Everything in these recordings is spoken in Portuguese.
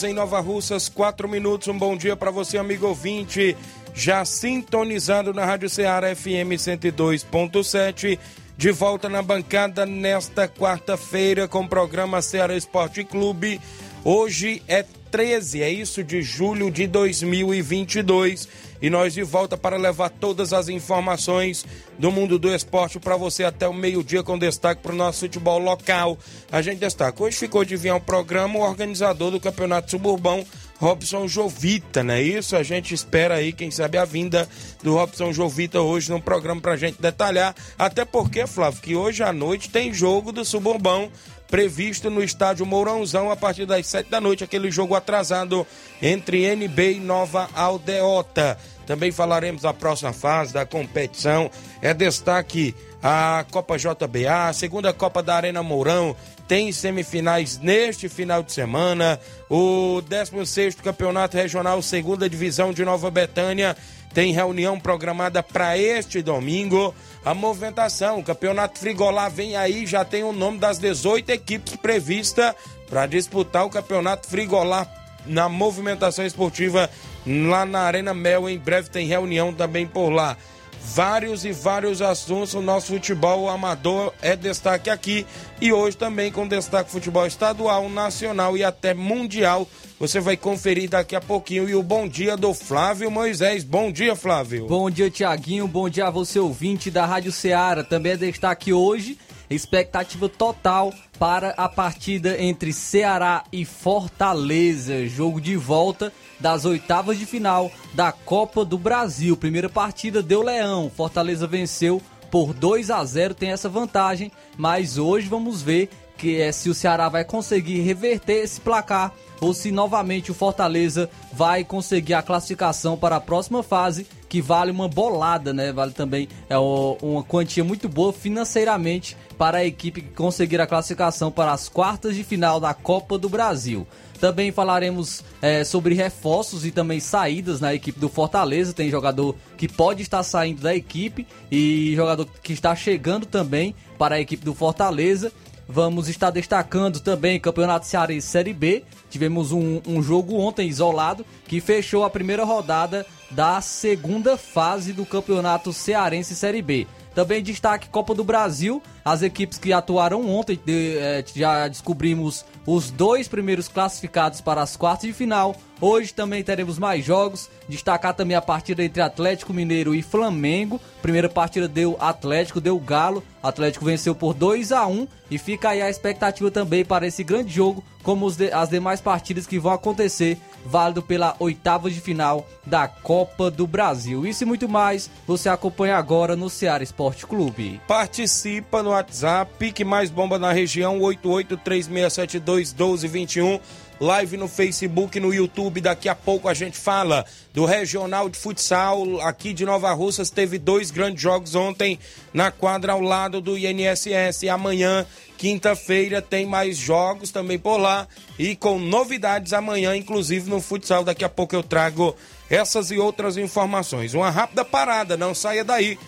Horas em Nova Russas, 4 minutos. Um bom dia para você, amigo ouvinte, já sintonizado na Rádio Ceará FM 102.7. De volta na bancada nesta quarta-feira com o programa Ceará Esporte Clube. Hoje é 13, é isso, de julho de 2022 e nós de volta para levar todas as informações do mundo do esporte para você até o meio-dia com destaque para o nosso futebol local. A gente destaca. Hoje ficou de vir ao programa o organizador do Campeonato Suburbão, Robson Jovita, não é isso? A gente espera aí, quem sabe, a vinda do Robson Jovita hoje no programa para a gente detalhar. Até porque, Flávio, que hoje à noite tem jogo do Suburbão previsto no estádio Mourãozão a partir das sete da noite, aquele jogo atrasado entre NB e Nova Aldeota. Também falaremos da próxima fase da competição. É destaque a Copa JBA, a segunda Copa da Arena Mourão, tem semifinais neste final de semana. O 16 Campeonato Regional, segunda divisão de Nova Betânia, tem reunião programada para este domingo. A movimentação, o Campeonato Frigolá vem aí, já tem o nome das 18 equipes prevista para disputar o Campeonato Frigolá na movimentação esportiva lá na Arena Mel. Em breve tem reunião também por lá. Vários e vários assuntos. O nosso futebol amador é destaque aqui. E hoje também com destaque futebol estadual, nacional e até mundial. Você vai conferir daqui a pouquinho. E o bom dia do Flávio Moisés. Bom dia, Flávio. Bom dia, Tiaguinho. Bom dia a você, ouvinte da Rádio Ceará. Também é destaque hoje expectativa total para a partida entre Ceará e Fortaleza, jogo de volta das oitavas de final da Copa do Brasil. Primeira partida deu Leão, Fortaleza venceu por 2 a 0, tem essa vantagem, mas hoje vamos ver que é se o Ceará vai conseguir reverter esse placar ou se novamente o Fortaleza vai conseguir a classificação para a próxima fase, que vale uma bolada, né? Vale também é uma quantia muito boa financeiramente para a equipe que conseguir a classificação para as quartas de final da Copa do Brasil. Também falaremos é, sobre reforços e também saídas na equipe do Fortaleza. Tem jogador que pode estar saindo da equipe e jogador que está chegando também para a equipe do Fortaleza. Vamos estar destacando também Campeonato Cearense Série B. Tivemos um, um, jogo ontem isolado que fechou a primeira rodada da segunda fase do Campeonato Cearense Série B. Também destaque Copa do Brasil, as equipes que atuaram ontem, de, é, já descobrimos os dois primeiros classificados para as quartas de final. Hoje também teremos mais jogos. Destacar também a partida entre Atlético Mineiro e Flamengo. Primeira partida deu Atlético, deu Galo. Atlético venceu por 2 a 1 e fica aí a expectativa também para esse grande jogo, como as demais partidas que vão acontecer, válido pela oitava de final da Copa do Brasil. Isso e muito mais você acompanha agora no Ceará Esporte Clube. Participa no WhatsApp, que mais bomba na região, 8836721221 live no Facebook, no YouTube. Daqui a pouco a gente fala do Regional de Futsal aqui de Nova Russas. Teve dois grandes jogos ontem na quadra ao lado do INSS. E amanhã, quinta-feira, tem mais jogos também por lá e com novidades amanhã, inclusive no futsal. Daqui a pouco eu trago essas e outras informações. Uma rápida parada, não saia daí,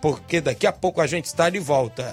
porque daqui a pouco a gente está de volta.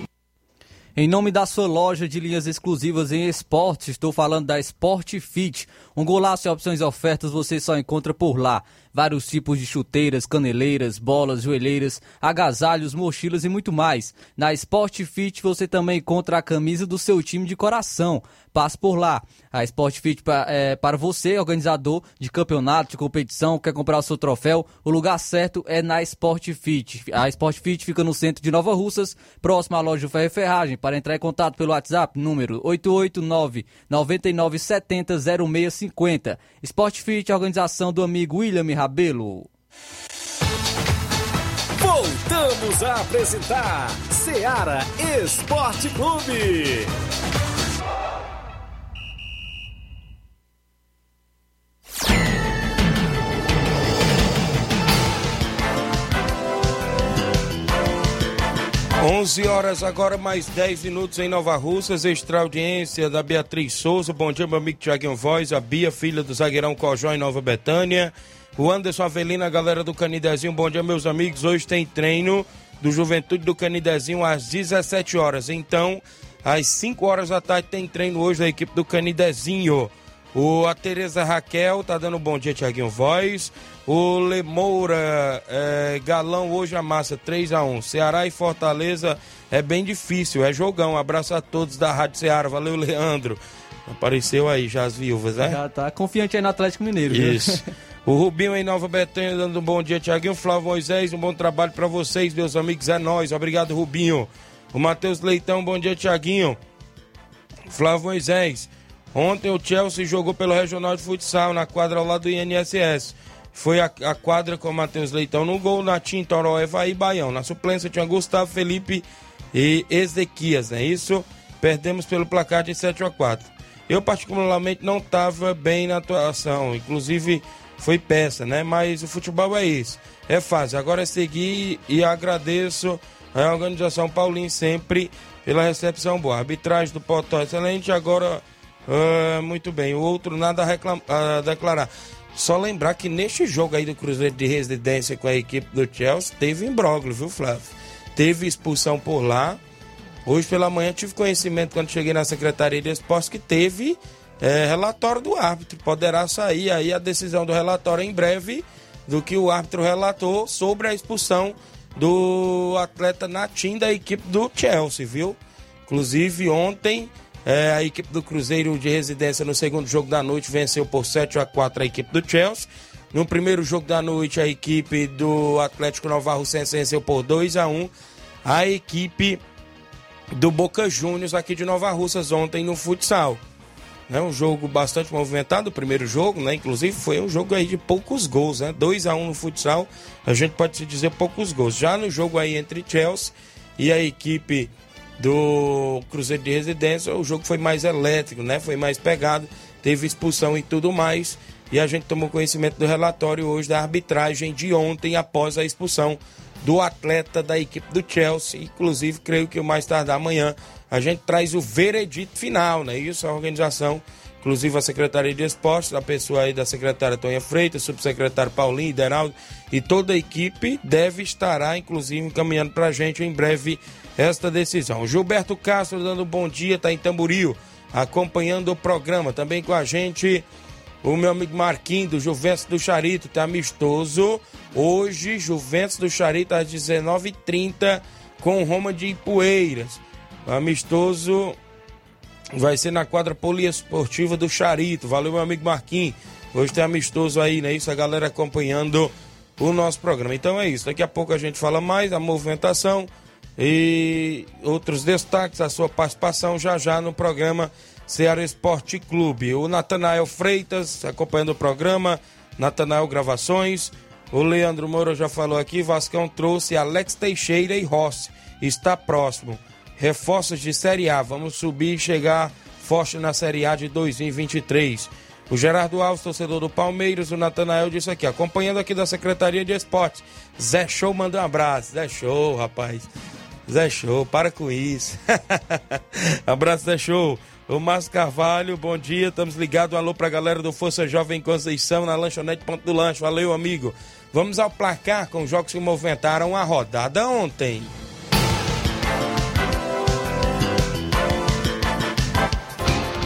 Em nome da sua loja de linhas exclusivas em esportes, estou falando da Sport Fit. Um golaço de opções e ofertas você só encontra por lá. Vários tipos de chuteiras, caneleiras, bolas, joelheiras, agasalhos, mochilas e muito mais. Na Sport Fit você também encontra a camisa do seu time de coração. Passe por lá. A Sport Fit é para você, organizador de campeonato, de competição, quer comprar o seu troféu, o lugar certo é na Sport Fit. A Sport Fit fica no centro de Nova Russas, próximo à loja do Ferro e Ferragem. Para entrar em contato pelo WhatsApp, número 889 9970 0650. Sport Fit, organização do amigo William Rabelo. Voltamos a apresentar Seara Esporte Clube. 11 horas agora, mais 10 minutos em Nova Russas, extra audiência da Beatriz Souza. Bom dia, meu amigo Tiaguinho Voz, a Bia, filha do zagueirão Cojó em Nova Betânia. O Anderson Avelina, a galera do Canidezinho. Bom dia, meus amigos. Hoje tem treino do Juventude do Canidezinho às 17 horas. Então, às 5 horas da tarde tem treino hoje da equipe do Canidezinho. O, a Tereza Raquel tá dando um bom dia, Tiaguinho Voz. O Lemoura é, Galão hoje amassa 3 a 1 Ceará e Fortaleza é bem difícil, é jogão. abraço a todos da Rádio Ceará. Valeu, Leandro. Apareceu aí já as viúvas, né? Já tá confiante aí no Atlético Mineiro. Isso. o Rubinho em Nova Betânia dando um bom dia, Tiaguinho. Flávio Moisés, um bom trabalho para vocês, meus amigos. É nós. Obrigado, Rubinho. O Matheus Leitão, bom dia, Tiaguinho. Flávio Moisés. Ontem o Chelsea jogou pelo Regional de Futsal na quadra ao lado do INSS. Foi a, a quadra com o Matheus Leitão no gol, na Tim Toró, Evaí Baião. Na suplência tinha Gustavo Felipe e Ezequias, né? Isso, perdemos pelo placar de 7 a 4. Eu particularmente não estava bem na atuação, inclusive foi peça, né? Mas o futebol é isso, é fácil. Agora é seguir e agradeço a organização Paulinho sempre pela recepção boa. Arbitragem do Potó excelente, agora uh, muito bem. O outro nada a, a declarar. Só lembrar que neste jogo aí do Cruzeiro de Residência com a equipe do Chelsea, teve imbróglio, viu, Flávio? Teve expulsão por lá. Hoje pela manhã tive conhecimento quando cheguei na Secretaria de Esportes que teve é, relatório do árbitro. Poderá sair aí a decisão do relatório em breve do que o árbitro relatou sobre a expulsão do atleta Natim da equipe do Chelsea, viu? Inclusive ontem é, a equipe do Cruzeiro de Residência no segundo jogo da noite venceu por 7 a 4 a equipe do Chelsea. No primeiro jogo da noite, a equipe do Atlético Nova Russense venceu por 2 a 1 a equipe do Boca Juniors aqui de Nova Russas ontem no futsal. É um jogo bastante movimentado, o primeiro jogo, né? Inclusive foi um jogo aí de poucos gols, né? 2 a 1 no futsal, a gente pode se dizer poucos gols. Já no jogo aí entre Chelsea e a equipe do Cruzeiro de Residência, o jogo foi mais elétrico, né? Foi mais pegado, teve expulsão e tudo mais. E a gente tomou conhecimento do relatório hoje da arbitragem de ontem após a expulsão do atleta da equipe do Chelsea. Inclusive, creio que o mais tardar amanhã a gente traz o veredito final, né? Isso, a organização, inclusive a Secretaria de Esportes, a pessoa aí da secretária Tonha Freitas, subsecretário Paulinho, Hideraldo e toda a equipe deve estará, inclusive, encaminhando para a gente em breve esta decisão. Gilberto Castro dando bom dia, está em Tamboril, acompanhando o programa. Também com a gente o meu amigo Marquinhos, do Juventus do Charito, tá amistoso. Hoje, Juventus do Charito, às 19h30, com Roma de Ipueiras. Amistoso vai ser na quadra poliesportiva do Charito. Valeu, meu amigo Marquinhos. Hoje tem amistoso aí, né? Isso, a galera acompanhando o nosso programa. Então é isso. Daqui a pouco a gente fala mais da movimentação e outros destaques, a sua participação já já no programa Ceará Esporte Clube. O Natanael Freitas acompanhando o programa, Natanael Gravações. O Leandro Moura já falou aqui, Vascão trouxe Alex Teixeira e Rossi. está próximo. Reforços de Série A, vamos subir e chegar forte na Série A de 2023. O Gerardo Alves, torcedor do Palmeiras, o Natanael disse aqui, acompanhando aqui da Secretaria de Esportes. Zé Show manda um abraço. Zé Show, rapaz. Zé Show, para com isso. abraço, Zé Show. O Márcio Carvalho, bom dia, estamos ligados. Alô pra galera do Força Jovem Conceição na lanchonete Ponto do Lanche. Valeu, amigo. Vamos ao placar com os jogos que movimentaram a rodada ontem.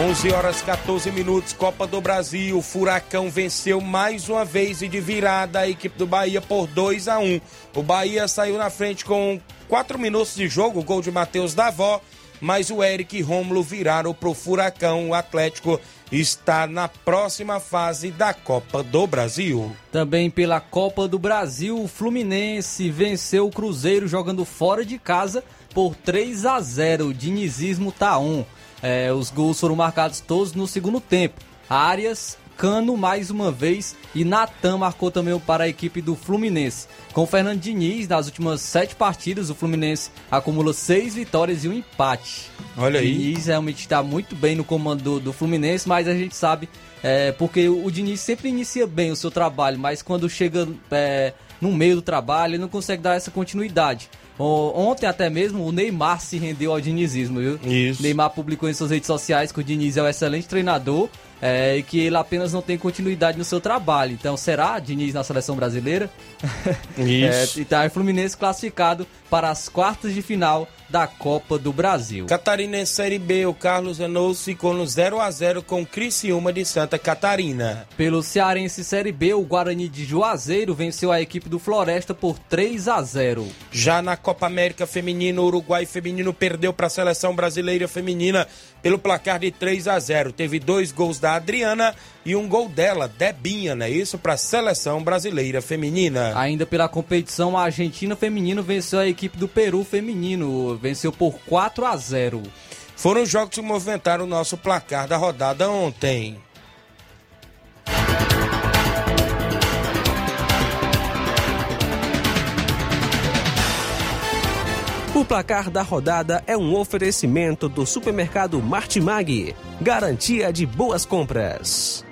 11 horas 14 minutos, Copa do Brasil. O Furacão venceu mais uma vez e de virada a equipe do Bahia por 2 a 1. O Bahia saiu na frente com 4 minutos de jogo, gol de Matheus Davó, mas o Eric e Rômulo viraram pro Furacão. O Atlético está na próxima fase da Copa do Brasil. Também pela Copa do Brasil, o Fluminense venceu o Cruzeiro jogando fora de casa por 3 a 0. O dinizismo tá on. É, os gols foram marcados todos no segundo tempo. Arias, Cano mais uma vez e Natan marcou também para a equipe do Fluminense. Com Fernando Diniz, nas últimas sete partidas, o Fluminense acumula seis vitórias e um empate. Olha aí. Diniz realmente está muito bem no comando do, do Fluminense, mas a gente sabe, é, porque o, o Diniz sempre inicia bem o seu trabalho, mas quando chega é, no meio do trabalho, ele não consegue dar essa continuidade. Ontem até mesmo o Neymar se rendeu ao dinizismo, viu? Isso. Neymar publicou em suas redes sociais que o Diniz é um excelente treinador é, e que ele apenas não tem continuidade no seu trabalho. Então, será Diniz na seleção brasileira? Isso. É, então, é Fluminense classificado para as quartas de final da Copa do Brasil. Catarinense Série B, o Carlos Anos ficou no 0 a 0 com Criciúma de Santa Catarina. Pelo Cearense Série B, o Guarani de Juazeiro venceu a equipe do Floresta por 3 a 0. Já na Copa América Feminina, o Uruguai Feminino perdeu para a seleção brasileira feminina pelo placar de 3 a 0. Teve dois gols da Adriana e um gol dela, Debinha, né? Isso para a seleção brasileira feminina. Ainda pela competição, a Argentina Feminino venceu a equipe do Peru Feminino, venceu por 4 a 0. Foram os jogos que movimentaram o nosso placar da rodada ontem. Placar da rodada é um oferecimento do supermercado Martimag. Garantia de boas compras.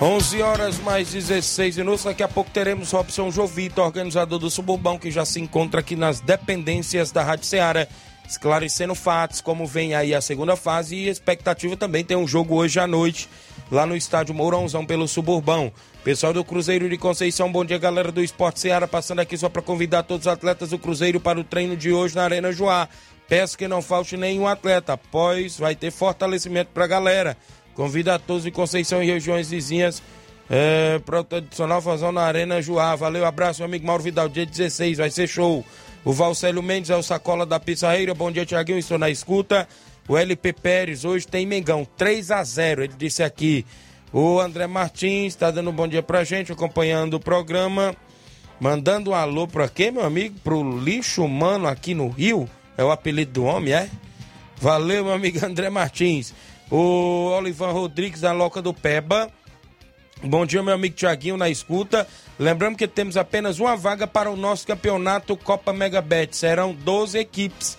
Onze horas mais 16 minutos. Daqui a pouco teremos Robson Jovito, organizador do Suburbão, que já se encontra aqui nas dependências da Rádio Ceará, esclarecendo fatos, como vem aí a segunda fase e expectativa também tem um jogo hoje à noite lá no estádio Mourãozão pelo Suburbão. Pessoal do Cruzeiro de Conceição, bom dia galera do Esporte Ceará, passando aqui só para convidar todos os atletas do Cruzeiro para o treino de hoje na Arena Joá. Peço que não falte nenhum atleta, pois vai ter fortalecimento para a galera. Convido a todos de Conceição e regiões vizinhas é, para o tradicional fazão na Arena Joá. Valeu, abraço, meu amigo Mauro Vidal. Dia 16 vai ser show. O Valcélio Mendes é o sacola da Pizzarreira. Bom dia, Tiaguinho. Estou na escuta. O LP Pérez, hoje tem Mengão 3 a 0 Ele disse aqui. O André Martins está dando um bom dia pra gente, acompanhando o programa. Mandando um alô pra quê, meu amigo? Pro lixo humano aqui no Rio. É o apelido do homem, é? Valeu, meu amigo André Martins. O Olivan Rodrigues da Loca do Peba. Bom dia, meu amigo Tiaguinho, na escuta. Lembrando que temos apenas uma vaga para o nosso campeonato Copa Mega Bet. Serão 12 equipes,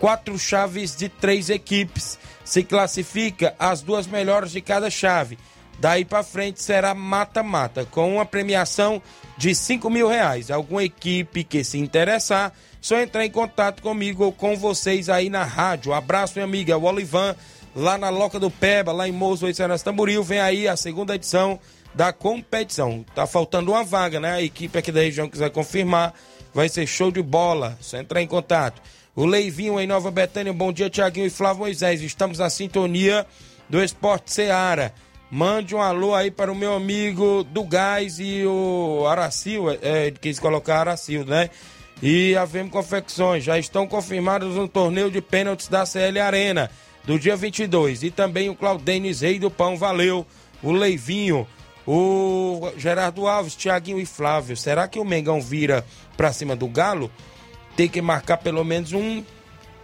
quatro chaves de três equipes. Se classifica as duas melhores de cada chave. Daí para frente será mata-mata, com uma premiação de 5 mil reais. Alguma equipe que se interessar, só entrar em contato comigo ou com vocês aí na rádio. Abraço, minha amiga, é o Olivan, lá na Loca do Peba, lá em Moço, Cenas Tamboril. Vem aí a segunda edição da competição. Tá faltando uma vaga, né? A equipe aqui da região quiser confirmar, vai ser show de bola. Só entrar em contato. O Leivinho em Nova Betânia, bom dia, Tiaguinho e Flávio Moisés. Estamos na sintonia do Esporte Seara. Mande um alô aí para o meu amigo do Gás e o Aracil, é, é, quis colocar Aracil, né? E a VM Confecções já estão confirmados no torneio de pênaltis da CL Arena do dia 22. E também o Claudenis Rei do Pão, valeu. O Leivinho, o Gerardo Alves, Tiaguinho e Flávio. Será que o Mengão vira pra cima do Galo? Tem que marcar pelo menos um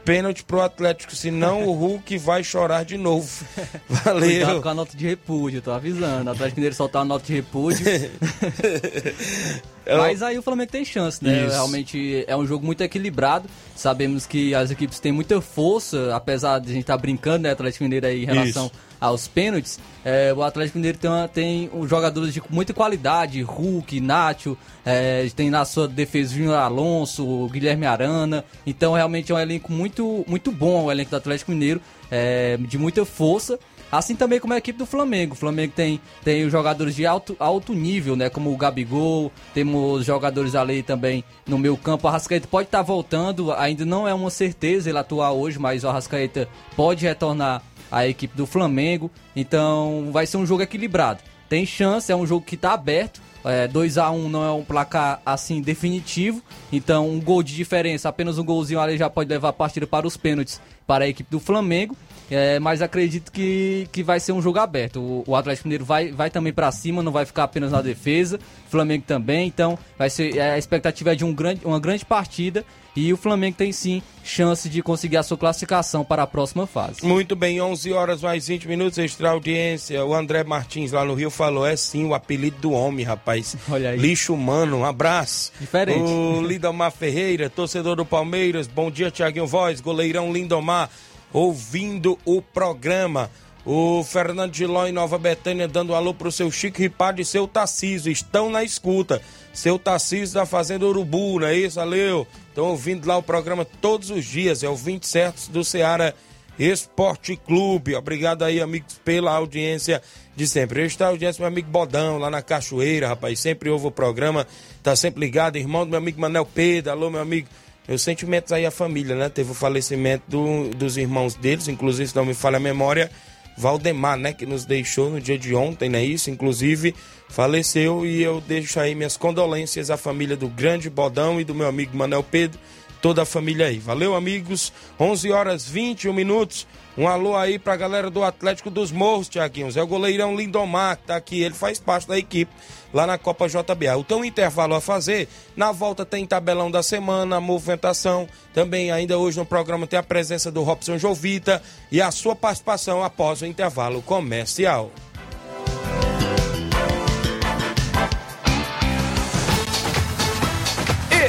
pênalti pro Atlético, senão o Hulk vai chorar de novo. Valeu. Cuidado com a nota de repúdio, tô avisando. O Atlético Mineiro soltar a nota de repúdio. Mas aí o Flamengo tem chance, né? Isso. Realmente é um jogo muito equilibrado. Sabemos que as equipes têm muita força, apesar de a gente estar brincando, né, Atlético Mineiro aí em relação Isso. Aos pênaltis. É, o Atlético Mineiro tem, tem um jogadores de muita qualidade, Hulk, Nacho, é, tem na sua defesa Júnior Alonso, Guilherme Arana. Então realmente é um elenco muito, muito bom, o elenco do Atlético Mineiro, é, de muita força. Assim também como a equipe do Flamengo. O Flamengo tem, tem jogadores de alto, alto nível, né? Como o Gabigol, temos jogadores ali também no meio campo. O Arrascaeta pode estar voltando, ainda não é uma certeza ele atuar hoje, mas o Arrascaeta pode retornar à equipe do Flamengo. Então vai ser um jogo equilibrado. Tem chance, é um jogo que está aberto. É, 2 a 1 não é um placar assim definitivo, então um gol de diferença, apenas um golzinho ali já pode levar a partida para os pênaltis para a equipe do Flamengo. É, mas acredito que, que vai ser um jogo aberto. O, o Atlético Mineiro vai, vai também para cima, não vai ficar apenas na defesa. O Flamengo também, então vai ser a expectativa é de um grande, uma grande partida e o Flamengo tem sim chance de conseguir a sua classificação para a próxima fase. Muito bem, 11 horas mais 20 minutos, extra audiência. O André Martins lá no Rio falou: é sim o apelido do homem, rapaz. Olha aí. Lixo humano, um abraço. Diferente. O Lindomar Ferreira, torcedor do Palmeiras. Bom dia, Tiaguinho Voz, goleirão Lindomar, ouvindo o programa. O Fernando Giló em Nova Betânia dando um alô pro seu Chico Ripado e seu Tarcísio. Estão na escuta. Seu Tarcísio da Fazenda Urubu, não é isso? Valeu. Estão ouvindo lá o programa todos os dias. É o 20 certos do Ceará Esporte Clube. Obrigado aí, amigos, pela audiência de sempre. Está a audiência do meu amigo Bodão, lá na Cachoeira, rapaz. Sempre ouve o programa, tá sempre ligado. Irmão do meu amigo Manel Pedro. Alô, meu amigo. Meus sentimentos aí à família, né? Teve o falecimento do- dos irmãos deles, inclusive, se não me falha a memória, Valdemar, né? Que nos deixou no dia de ontem, não é isso? Inclusive, faleceu e eu deixo aí minhas condolências à família do grande Bodão e do meu amigo Manel Pedro, toda a família aí. Valeu, amigos. 11 horas 21 minutos. Um alô aí pra galera do Atlético dos Morros, Tiaguinhos. É o goleirão Lindomar que tá aqui. Ele faz parte da equipe lá na Copa JBA. Então, o intervalo a fazer. Na volta tem tabelão da semana, movimentação. Também, ainda hoje no programa, tem a presença do Robson Jovita e a sua participação após o intervalo comercial.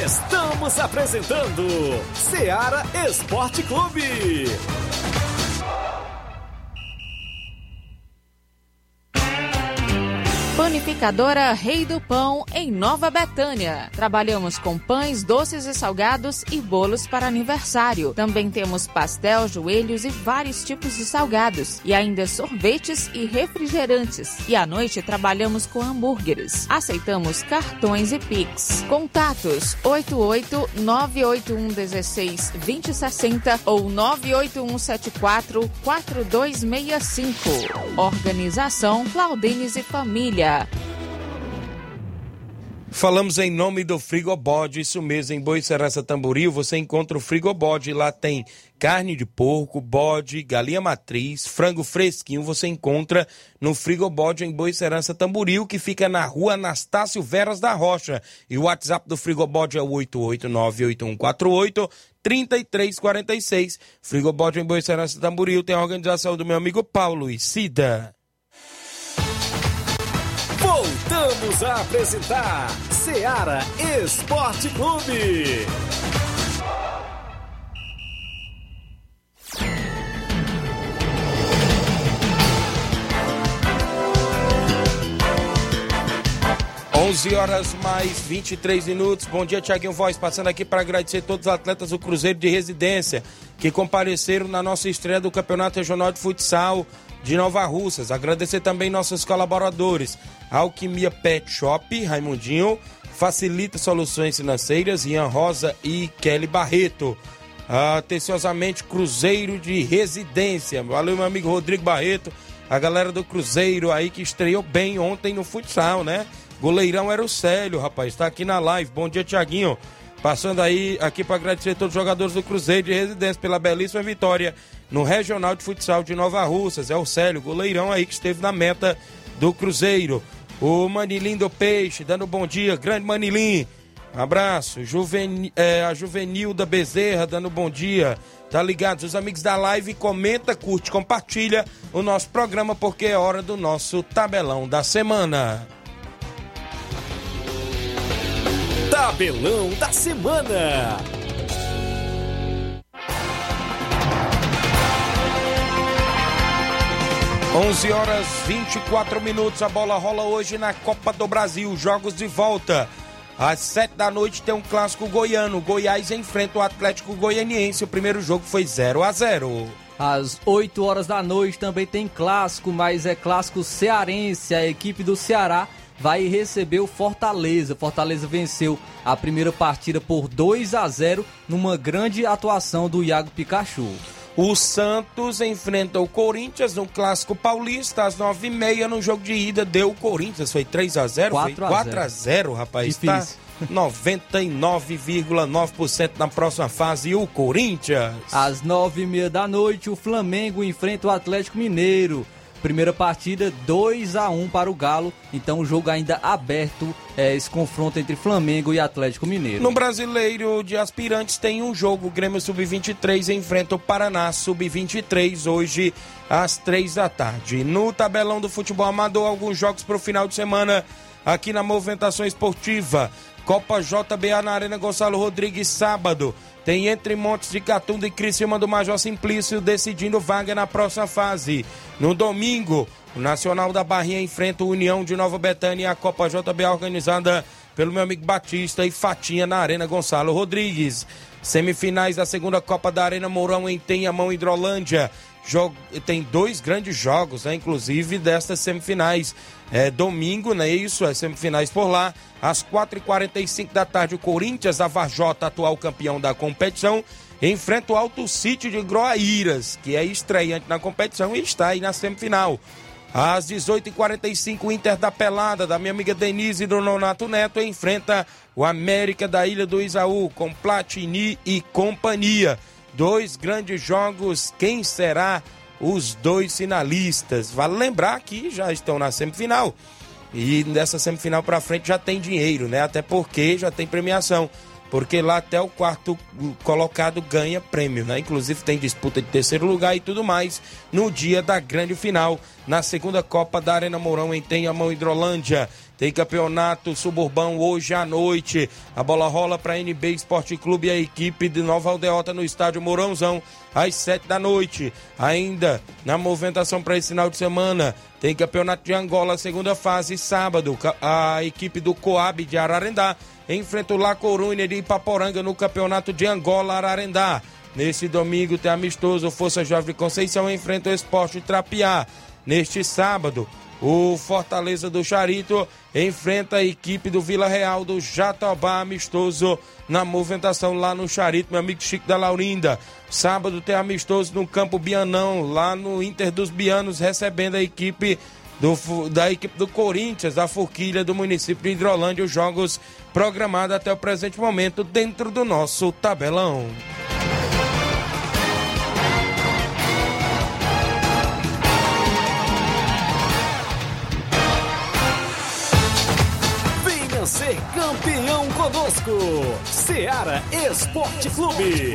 Estamos apresentando Seara Esporte Clube. Panificadora Rei do Pão, em Nova Betânia. Trabalhamos com pães, doces e salgados e bolos para aniversário. Também temos pastel, joelhos e vários tipos de salgados. E ainda sorvetes e refrigerantes. E à noite trabalhamos com hambúrgueres. Aceitamos cartões e Pix. Contatos 88 981 16 2060 ou 981 74 4265. Organização Claudines e Família. Falamos em nome do Frigobode, isso mesmo, em Boi Serança Tamboril você encontra o Frigobode, lá tem carne de porco, bode, galinha matriz, frango fresquinho, você encontra no Frigobode em Boi Serança Tamboril, que fica na rua Anastácio Veras da Rocha, e o WhatsApp do Frigobode é o 8898148 3346, Frigobode em Boi Serança Tamboril, tem a organização do meu amigo Paulo e Cida. Voltamos a apresentar Seara Esporte Clube. Onze horas mais 23 minutos. Bom dia, Tiaguinho Voz. Passando aqui para agradecer todos os atletas do Cruzeiro de Residência que compareceram na nossa estreia do Campeonato Regional de Futsal de Nova Russas. Agradecer também nossos colaboradores. Alquimia Pet Shop, Raimundinho, Facilita Soluções Financeiras, Ian Rosa e Kelly Barreto. Atenciosamente, Cruzeiro de Residência. Valeu, meu amigo Rodrigo Barreto. a galera do Cruzeiro aí que estreou bem ontem no futsal, né? Goleirão era o Célio, rapaz, tá aqui na live. Bom dia, Tiaguinho. Passando aí aqui para agradecer a todos os jogadores do Cruzeiro de residência pela belíssima vitória no Regional de Futsal de Nova Russas. É o Célio, goleirão aí que esteve na meta do Cruzeiro. O Manilim do Peixe, dando bom dia. Grande Manilim. Abraço. Juven, é, a Bezerra, dando bom dia. Tá ligado? Os amigos da live, comenta, curte, compartilha o nosso programa, porque é hora do nosso tabelão da semana. Tabelão da semana. Onze horas 24 minutos, a bola rola hoje na Copa do Brasil, jogos de volta. Às sete da noite tem um clássico goiano. Goiás enfrenta o Atlético Goianiense. O primeiro jogo foi 0 a 0 Às 8 horas da noite também tem clássico, mas é clássico cearense. A equipe do Ceará vai receber o Fortaleza. Fortaleza venceu a primeira partida por 2 a 0 numa grande atuação do Iago Pikachu. O Santos enfrenta o Corinthians no Clássico Paulista às nove e meia no jogo de ida. Deu o Corinthians, foi 3 a 0 4 Foi a 4 a 0 rapaz. Difícil. Tá 99,9% na próxima fase. E o Corinthians? Às nove e meia da noite, o Flamengo enfrenta o Atlético Mineiro. Primeira partida 2 a 1 para o Galo, então o jogo ainda aberto, é, esse confronto entre Flamengo e Atlético Mineiro. No brasileiro de aspirantes tem um jogo. O Grêmio Sub-23 enfrenta o Paraná Sub-23 hoje às três da tarde. No tabelão do futebol amador, alguns jogos para o final de semana aqui na movimentação esportiva. Copa JBA na Arena Gonçalo Rodrigues, sábado. Tem entre Montes de Catunda e Criciúma do Major Simplício decidindo vaga na próxima fase. No domingo, o Nacional da Barrinha enfrenta o União de Nova Betânia e a Copa JBA organizada pelo meu amigo Batista e Fatinha na Arena Gonçalo Rodrigues. Semifinais da segunda Copa da Arena Mourão em Tenhamão, Hidrolândia. Jogo, tem dois grandes jogos, né, inclusive destas semifinais. É domingo, não é isso? As semifinais por lá. Às 4h45 da tarde, o Corinthians, da Varjota, atual campeão da competição, enfrenta o Alto City de Groaíras, que é estreante na competição e está aí na semifinal. Às 18h45, o Inter da Pelada, da minha amiga Denise e do Nonato Neto, enfrenta o América da Ilha do Isaú, com Platini e companhia. Dois grandes jogos, quem será os dois finalistas? Vale lembrar que já estão na semifinal. E nessa semifinal para frente já tem dinheiro, né? Até porque já tem premiação. Porque lá até o quarto colocado ganha prêmio, né? Inclusive tem disputa de terceiro lugar e tudo mais no dia da grande final, na segunda Copa da Arena Mourão em Tenhamão, Hidrolândia. Tem campeonato suburbão hoje à noite. A bola rola para a NB Esporte Clube e a equipe de Nova Aldeota no estádio Mourãozão às sete da noite. Ainda na movimentação para esse final de semana, tem campeonato de Angola, segunda fase, sábado. A equipe do Coab de Ararendá enfrenta o La Corunha de Ipaporanga no campeonato de Angola, Ararendá. Nesse domingo tem amistoso, Força Jovem Conceição enfrenta o Esporte Trapiá. Neste sábado, o Fortaleza do Charito enfrenta a equipe do Vila Real do Jatobá amistoso na movimentação lá no Charito, meu amigo Chico da Laurinda. Sábado tem amistoso no Campo Bianão, lá no Inter dos Bianos, recebendo a equipe do, da equipe do Corinthians, da Forquilha do município de Hidrolândia, os jogos programados até o presente momento dentro do nosso tabelão. Campeão conosco. Seara Esporte Clube.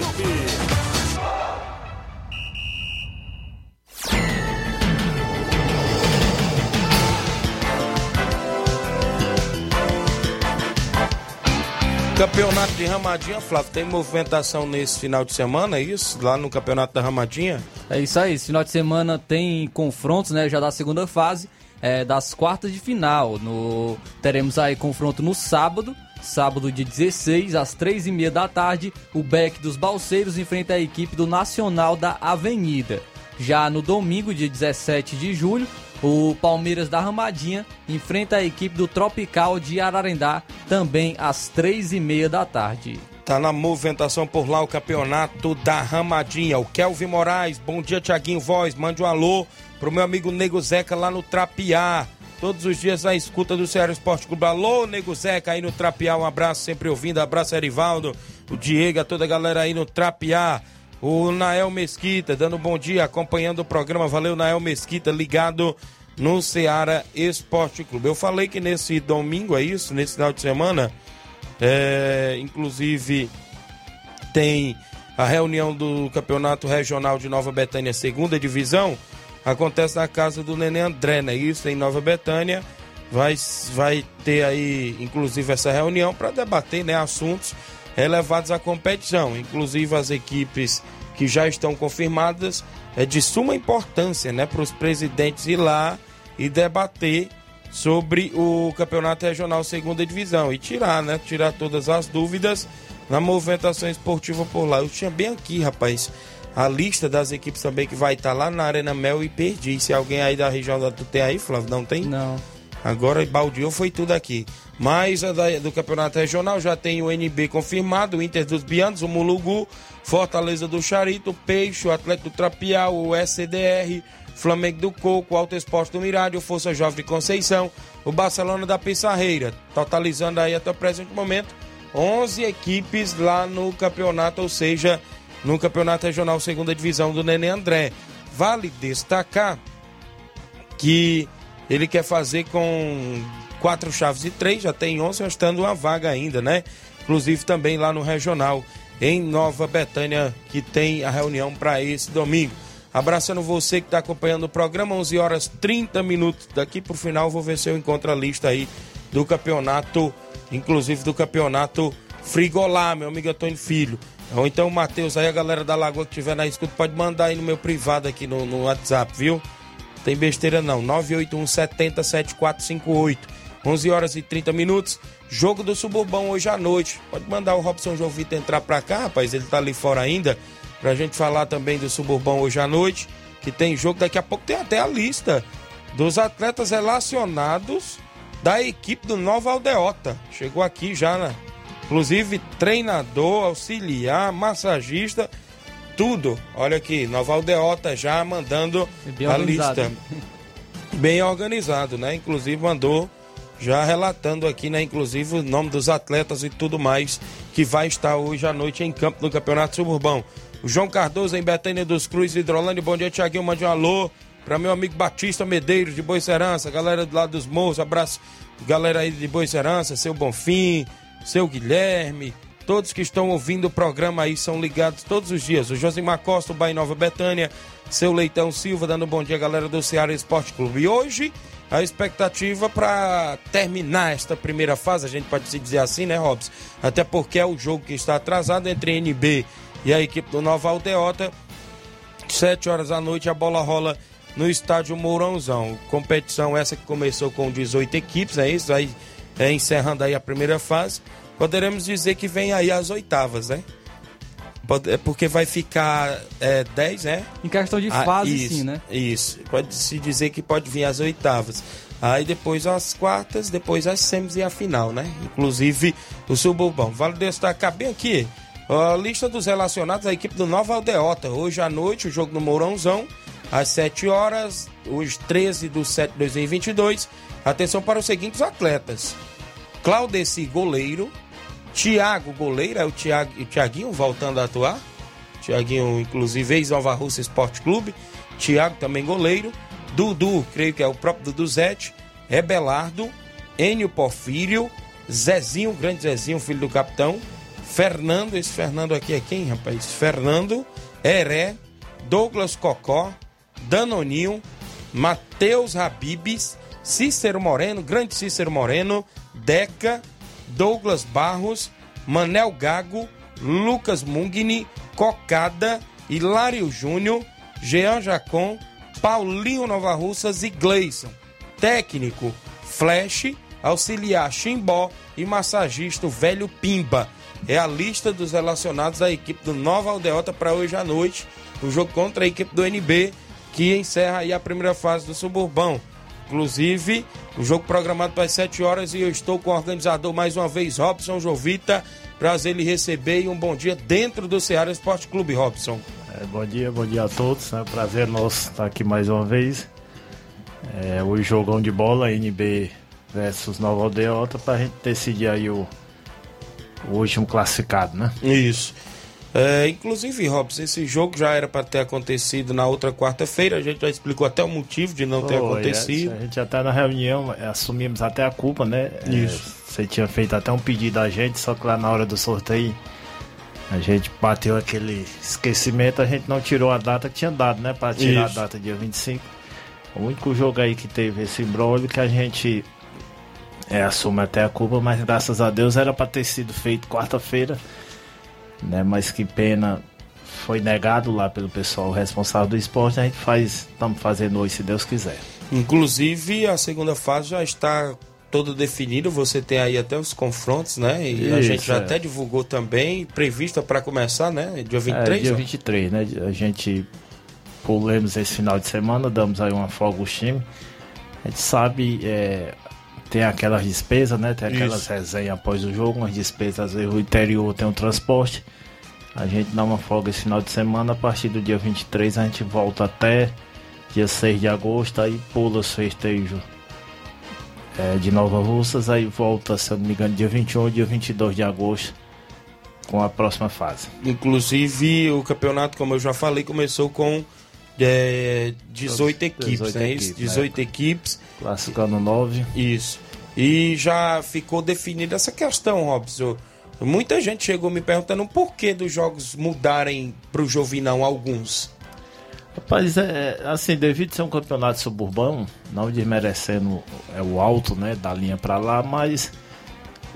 Campeonato de Ramadinha, Flávio, tem movimentação nesse final de semana, é isso? Lá no Campeonato da Ramadinha? É isso aí, esse final de semana tem confrontos, né, já da segunda fase, é, das quartas de final. No, teremos aí confronto no sábado, sábado de 16, às 3 e meia da tarde, o Beck dos Balseiros enfrenta a equipe do Nacional da Avenida. Já no domingo, dia 17 de julho, o Palmeiras da Ramadinha enfrenta a equipe do Tropical de Ararendá, também às três e meia da tarde. Tá na movimentação por lá o campeonato da Ramadinha. O Kelvin Moraes, bom dia, Tiaguinho Voz. Mande um alô pro meu amigo Nego Zeca lá no Trapiá. Todos os dias na escuta do Ceará Esporte Clube. Alô, Nego Zeca aí no Trapiá. Um abraço, sempre ouvindo. Abraço, Erivaldo, o Diego, a toda a galera aí no Trapiá. O Nael Mesquita, dando um bom dia, acompanhando o programa. Valeu, Nael Mesquita, ligado no Ceará Esporte Clube. Eu falei que nesse domingo, é isso, nesse final de semana, é, inclusive tem a reunião do Campeonato Regional de Nova Betânia, segunda divisão, acontece na casa do Nenê André, né? Isso em Nova Betânia. Vai, vai ter aí, inclusive, essa reunião para debater né, assuntos relevados à competição, inclusive as equipes que já estão confirmadas. É de suma importância né, para os presidentes ir lá e debater sobre o Campeonato Regional Segunda Divisão e tirar, né? Tirar todas as dúvidas na movimentação esportiva por lá. Eu tinha bem aqui, rapaz, a lista das equipes também que vai estar lá na Arena Mel e perdi. Se alguém aí da região da tu tem aí, Flávio, não tem? Não. Agora baldeou foi tudo aqui. Mas a da, do Campeonato Regional já tem o NB confirmado, o Inter dos Bianos, o Mulugu, Fortaleza do Charito, o Peixe, o Atlético do Trapial, o SDR, Flamengo do Coco, Alto Esporte do Mirádio, o Força Jovem de Conceição, o Barcelona da Pissarreira, totalizando aí até o presente momento 11 equipes lá no campeonato, ou seja, no Campeonato Regional Segunda Divisão do Nenê André. Vale destacar que ele quer fazer com quatro chaves e três, já tem 11, restando uma vaga ainda, né? Inclusive também lá no Regional, em Nova Betânia, que tem a reunião para esse domingo. Abraçando você que está acompanhando o programa, 11 horas 30 minutos. Daqui para o final, vou ver se eu encontro a lista aí do campeonato, inclusive do campeonato Frigolá, meu amigo Antônio Filho. Ou então Matheus aí, a galera da Lagoa que estiver na escuta, pode mandar aí no meu privado aqui no, no WhatsApp, viu? Tem besteira não. 981 70 7458. 11 horas e 30 minutos. Jogo do Suburbão hoje à noite. Pode mandar o Robson Jovito entrar pra cá, rapaz. Ele tá ali fora ainda. Pra gente falar também do Suburbão hoje à noite. Que tem jogo. Daqui a pouco tem até a lista dos atletas relacionados da equipe do Nova Aldeota. Chegou aqui já, né? Inclusive treinador, auxiliar, massagista, tudo. Olha aqui, Nova Aldeota já mandando a organizado, lista. Bem organizado, né? Inclusive mandou já relatando aqui, né? Inclusive o nome dos atletas e tudo mais que vai estar hoje à noite em campo no Campeonato Suburbão. O João Cardoso em Betânia dos Cruz, Hidrolândia. Bom dia, Tiaguinho. Mande um alô para meu amigo Batista Medeiros de Boicerança, galera do lado dos morros. Abraço, galera aí de Boicerança, seu Bonfim, seu Guilherme. Todos que estão ouvindo o programa aí são ligados todos os dias. O Josimar Costa, o Bahia Nova Betânia, seu Leitão Silva, dando um bom dia, galera do Ceará Esporte Clube. E hoje, a expectativa para terminar esta primeira fase, a gente pode se dizer assim, né, Robson? Até porque é o jogo que está atrasado entre NB e a equipe do Nova Aldeota. Sete horas da noite a bola rola no estádio Mourãozão. Competição essa que começou com 18 equipes, é isso? Aí é, encerrando aí a primeira fase. Poderemos dizer que vem aí as oitavas, né? É porque vai ficar é, 10, né? Em questão de Ah, fase, isso, sim, né? Isso. Pode se dizer que pode vir as oitavas. Aí depois as quartas, depois as semis e a final, né? Inclusive o suburbão. Vale destacar bem aqui a lista dos relacionados à equipe do Nova Aldeota. Hoje à noite, o jogo no Mourãozão, às 7 horas, hoje 13 de 7 de 2022. Atenção para os seguintes atletas: Claudeci, goleiro. Tiago, goleiro. É o, Thiago, o Tiaguinho voltando a atuar. Tiaguinho, inclusive, ex-Nova Russa Esporte Clube. Tiago, também goleiro. Dudu, creio que é o próprio Dudu Zete. Rebelardo. Enio Porfírio. Zezinho, grande Zezinho, filho do capitão. Fernando, esse Fernando aqui é quem, rapaz? Fernando. Heré. Douglas Cocó. Danoninho. Matheus Habibes. Cícero Moreno, grande Cícero Moreno. Deca. Douglas Barros, Manel Gago, Lucas Mungni, Cocada, Hilário Júnior, Jean Jacon, Paulinho Nova Russas e Gleison. Técnico, Flash, auxiliar Chimbó e massagista Velho Pimba. É a lista dos relacionados à equipe do Nova Aldeota para hoje à noite. O jogo contra a equipe do NB, que encerra aí a primeira fase do Suburbão. inclusive, o jogo programado para as 7 horas e eu estou com o organizador mais uma vez, Robson Jovita. Prazer lhe receber e um bom dia dentro do Ceará Esporte Clube, Robson. É, bom dia, bom dia a todos. É um prazer nosso estar aqui mais uma vez. É, o jogão de bola, NB versus Nova Aldeota, para a gente decidir aí o, o último classificado, né? Isso. É, inclusive, Robson, esse jogo já era para ter acontecido na outra quarta-feira. A gente já explicou até o motivo de não ter acontecido. É, a gente até na reunião é, assumimos até a culpa, né? É, Isso. você tinha feito até um pedido a gente, só que lá na hora do sorteio a gente bateu aquele esquecimento, a gente não tirou a data que tinha dado, né? Para tirar Isso. a data dia 25. O único jogo aí que teve esse embrólio que a gente é, assume até a culpa, mas graças a Deus era para ter sido feito quarta-feira, né? Mas que pena foi negado lá pelo pessoal responsável do esporte. A gente faz, estamos fazendo hoje, se Deus quiser. Inclusive, a segunda fase já está toda definida. Você tem aí até os confrontos, né? E a Isso, gente já é. até divulgou também, prevista para começar, né? Dia 23. É, dia ó. 23, né? A gente pulemos esse final de semana, damos aí uma folga aos times. A gente sabe, é, tem aquelas despesas, né? Tem aquelas Isso. resenhas após o jogo, umas despesas, às vezes o interior tem um transporte. A gente dá uma folga esse final de semana, a partir do dia 23 a gente volta até dia 6 de agosto, aí pula os festejos é, de Nova Russas, aí volta, se eu não me engano, dia 21 ou dia 22 de agosto com a próxima fase. Inclusive, o campeonato, como eu já falei, começou com é, 18 equipes, 18 né? Equipes, 18 equipes. Classificando 9. Isso. E já ficou definida essa questão, Robson. Muita gente chegou me perguntando por que dos jogos mudarem para o Jovinão alguns. Rapaz, é, assim, devido ser um campeonato suburbano, não desmerecendo é, o alto, né, da linha pra lá, mas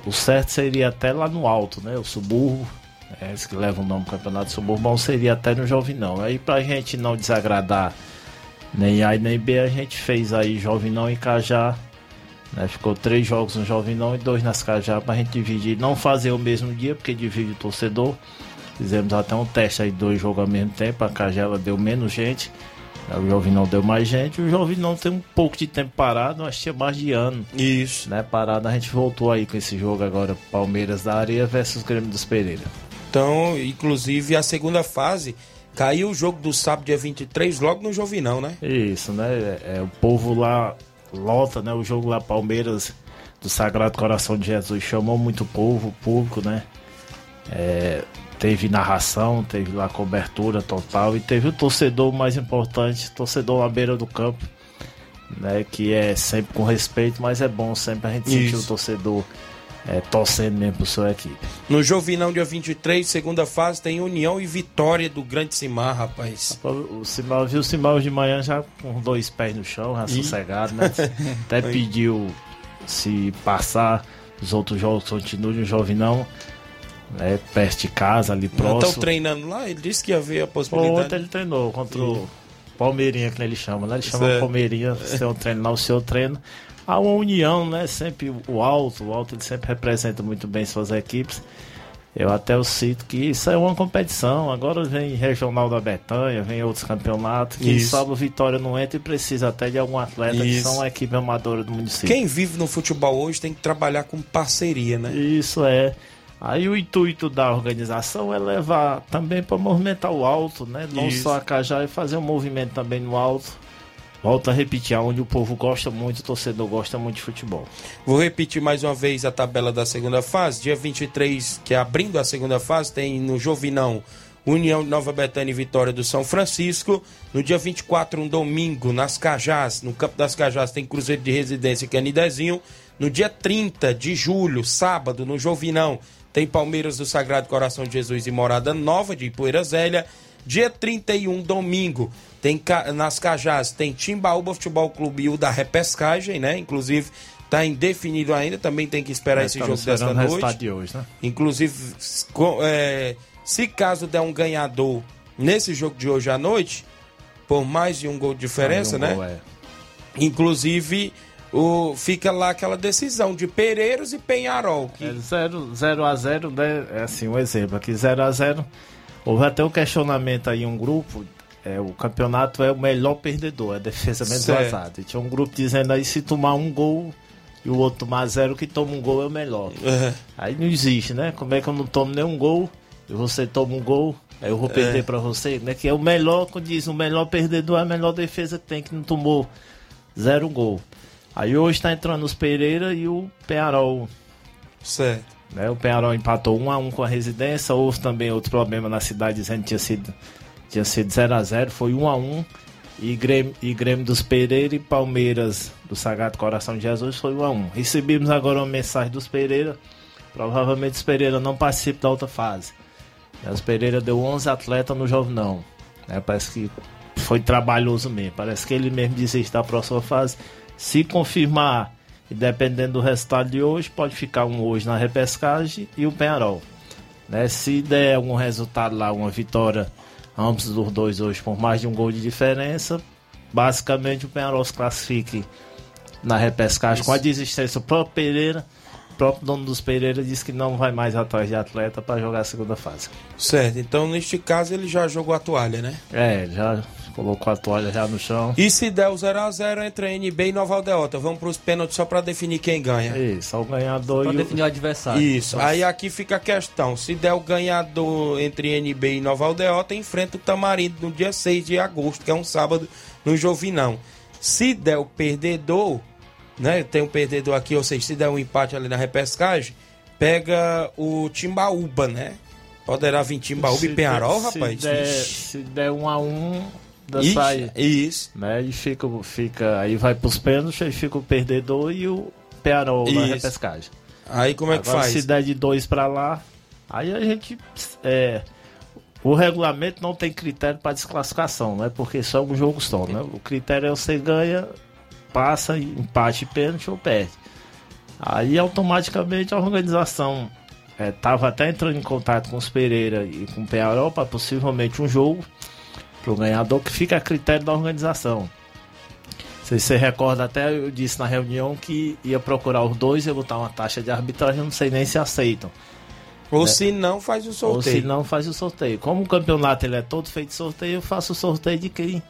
o certo seria até lá no alto, né, o subúrbio, esse que leva o nome campeonato suburbano, seria até no Jovinão. Aí pra gente não desagradar nem A e nem B, a gente fez aí Jovinão e Cajá, né, ficou três jogos no Jovinão e dois nas Cajá pra gente dividir, não fazer o mesmo dia, porque divide o torcedor. Fizemos até um teste aí, dois jogos ao mesmo tempo. A Cagela deu menos gente. O Jovinão deu mais gente. O Jovinão tem um pouco de tempo parado, acho que tinha mais de ano. Isso. Né, parado, a gente voltou aí com esse jogo agora, Palmeiras da Areia versus Grêmio dos Pereira. Então, inclusive, a segunda fase caiu o jogo do sábado, dia 23, logo no Jovinão, né? Isso, né? É, é, o povo lá lota, né? O jogo lá, Palmeiras do Sagrado Coração de Jesus, chamou muito povo, o público, né? É, teve narração, teve lá cobertura total e teve o torcedor mais importante, torcedor à beira do campo, né? Que é sempre com respeito, mas é bom sempre a gente sentir Isso. o torcedor é, torcendo mesmo por sua equipe. No Jovinão, dia 23, segunda fase, tem União e Vitória do Grande Simar, rapaz. O Simal viu o Simal de manhã já com dois pés no chão, já Ih. sossegado, né? Até pediu se passar os outros jogos continuem o Jovinão, né? Perto de casa, ali Estão próximo. treinando lá, ele disse que ia ver a possibilidade. Ontem ele treinou contra o Palmeirinha, que ele chama, né? Ele chama Certo. Palmeirinha, seu treino lá, o seu treino. Há uma união, né? Sempre o alto, o alto ele sempre representa muito bem suas equipes. Eu até eu cito que isso é uma competição. Agora vem regional da Betanha, vem outros campeonatos. Quem Isso. sabe o Vitória não entra e precisa até de algum atleta que Isso. são a equipe amadora do município. Quem vive no futebol hoje tem que trabalhar com parceria, né? Isso é. Aí o intuito da organização é levar também para movimentar o alto, né? Não Isso. só a Cajá e fazer um movimento também no alto. Volto a repetir, onde o povo gosta muito, o torcedor gosta muito de futebol. Vou repetir mais uma vez a tabela da segunda fase. Dia 23, que é abrindo a segunda fase, tem no Jovinão União Nova Betânia e Vitória do São Francisco. No dia 24, um domingo, nas Cajás, no Campo das Cajás, tem Cruzeiro de Residência e Canidezinho. No dia 30 de julho, sábado, no Jovinão, tem Palmeiras do Sagrado Coração de Jesus e Morada Nova de Ipoeira Zélia. Dia 31, domingo, tem nas Cajás, tem Timbaúba Futebol Clube e o da repescagem, né? Inclusive, tá indefinido ainda, também tem que esperar esse jogo desta noite. de hoje, né? Inclusive, é, se caso der um ganhador nesse jogo de hoje à noite, por mais de um gol de diferença, um né? gol, é. Inclusive, o, fica lá aquela decisão de Pereiros e Penharol. Que, É 0 0 a 0 né? É assim, um exemplo aqui, 0 a 0 Houve até um questionamento aí em um grupo é, o campeonato é o melhor perdedor, é a defesa menos vazada. Tinha um grupo dizendo aí se tomar um gol e o outro tomar zero, que toma um gol é o melhor. É. Aí não existe, né? Como é que eu não tomo nenhum gol e você toma um gol, aí eu vou perder pra você, né? Que é o melhor, quando diz o melhor perdedor é a melhor defesa que tem, que não tomou zero gol. Aí hoje tá entrando os Pereira e o Penharol. Certo. Né? O Penharol empatou 1 a 1 com a residência, houve também outro problema na cidade dizendo que tinha sido tinha sido 0 a 0, foi 1 a 1 e Grêmio, e Grêmio dos Pereira e Palmeiras do Sagrado Coração de Jesus foi 1 a 1. Recebemos agora uma mensagem dos Pereira, provavelmente os Pereira não participam da outra fase. Né, Os Pereira deu 11 atletas no Jovenão. Né? Parece que foi trabalhoso mesmo. Parece que ele mesmo desiste da próxima fase. Se confirmar, e dependendo do resultado de hoje, pode ficar um hoje na repescagem e o Penharol. Né? Se der algum resultado lá, uma vitória, ambos dos dois hoje, por mais de um gol de diferença, basicamente o Penharol se classifique na repescagem com a desistência do próprio Pereira. O próprio dono dos Pereira disse que não vai mais atrás de atleta para jogar a segunda fase. Certo. Então, neste caso, ele já jogou a toalha, né? É, já colocou a toalha já no chão. E se der o 0x0 entre NB e Nova Aldeota? Vamos para os pênaltis só para definir quem ganha. Isso, o ganhador Pra e o... definir o adversário. Isso. Aí aqui fica a questão. Se der o ganhador entre NB e Nova Aldeota, enfrenta o Tamarindo no dia 6 de agosto, que é um sábado, no Jovinão. Se der o perdedor, né? Tem um perdedor aqui, ou seja, se der um empate ali na repescagem, pega o Timbaúba, né? Poderá vir Timbaúba Se e Penharol, der- rapaz? Se der, se der um a um, da Ixi, sai. Isso. Né? E fica, fica, aí vai pros pênaltis, aí fica o perdedor e o Penharol na Isso. repescagem. Aí como é que Agora, faz? se der de dois pra lá, aí a gente. É, o regulamento não tem critério para desclassificação, né? Porque só é um jogo só, né? O critério é você ganha, passa, empate, pênalti ou perde. Aí automaticamente a organização estava até entrando em contato com os Pereira e com o Penharol para possivelmente um jogo pro ganhador que fica a critério da organização. Se você recorda, até eu disse na reunião que ia procurar os dois e botar uma taxa de arbitragem, não sei nem se aceitam. Ou se não, faz o Ou sorteio. se não, faz o sorteio. Como o campeonato ele é todo feito de sorteio, eu faço o sorteio de quem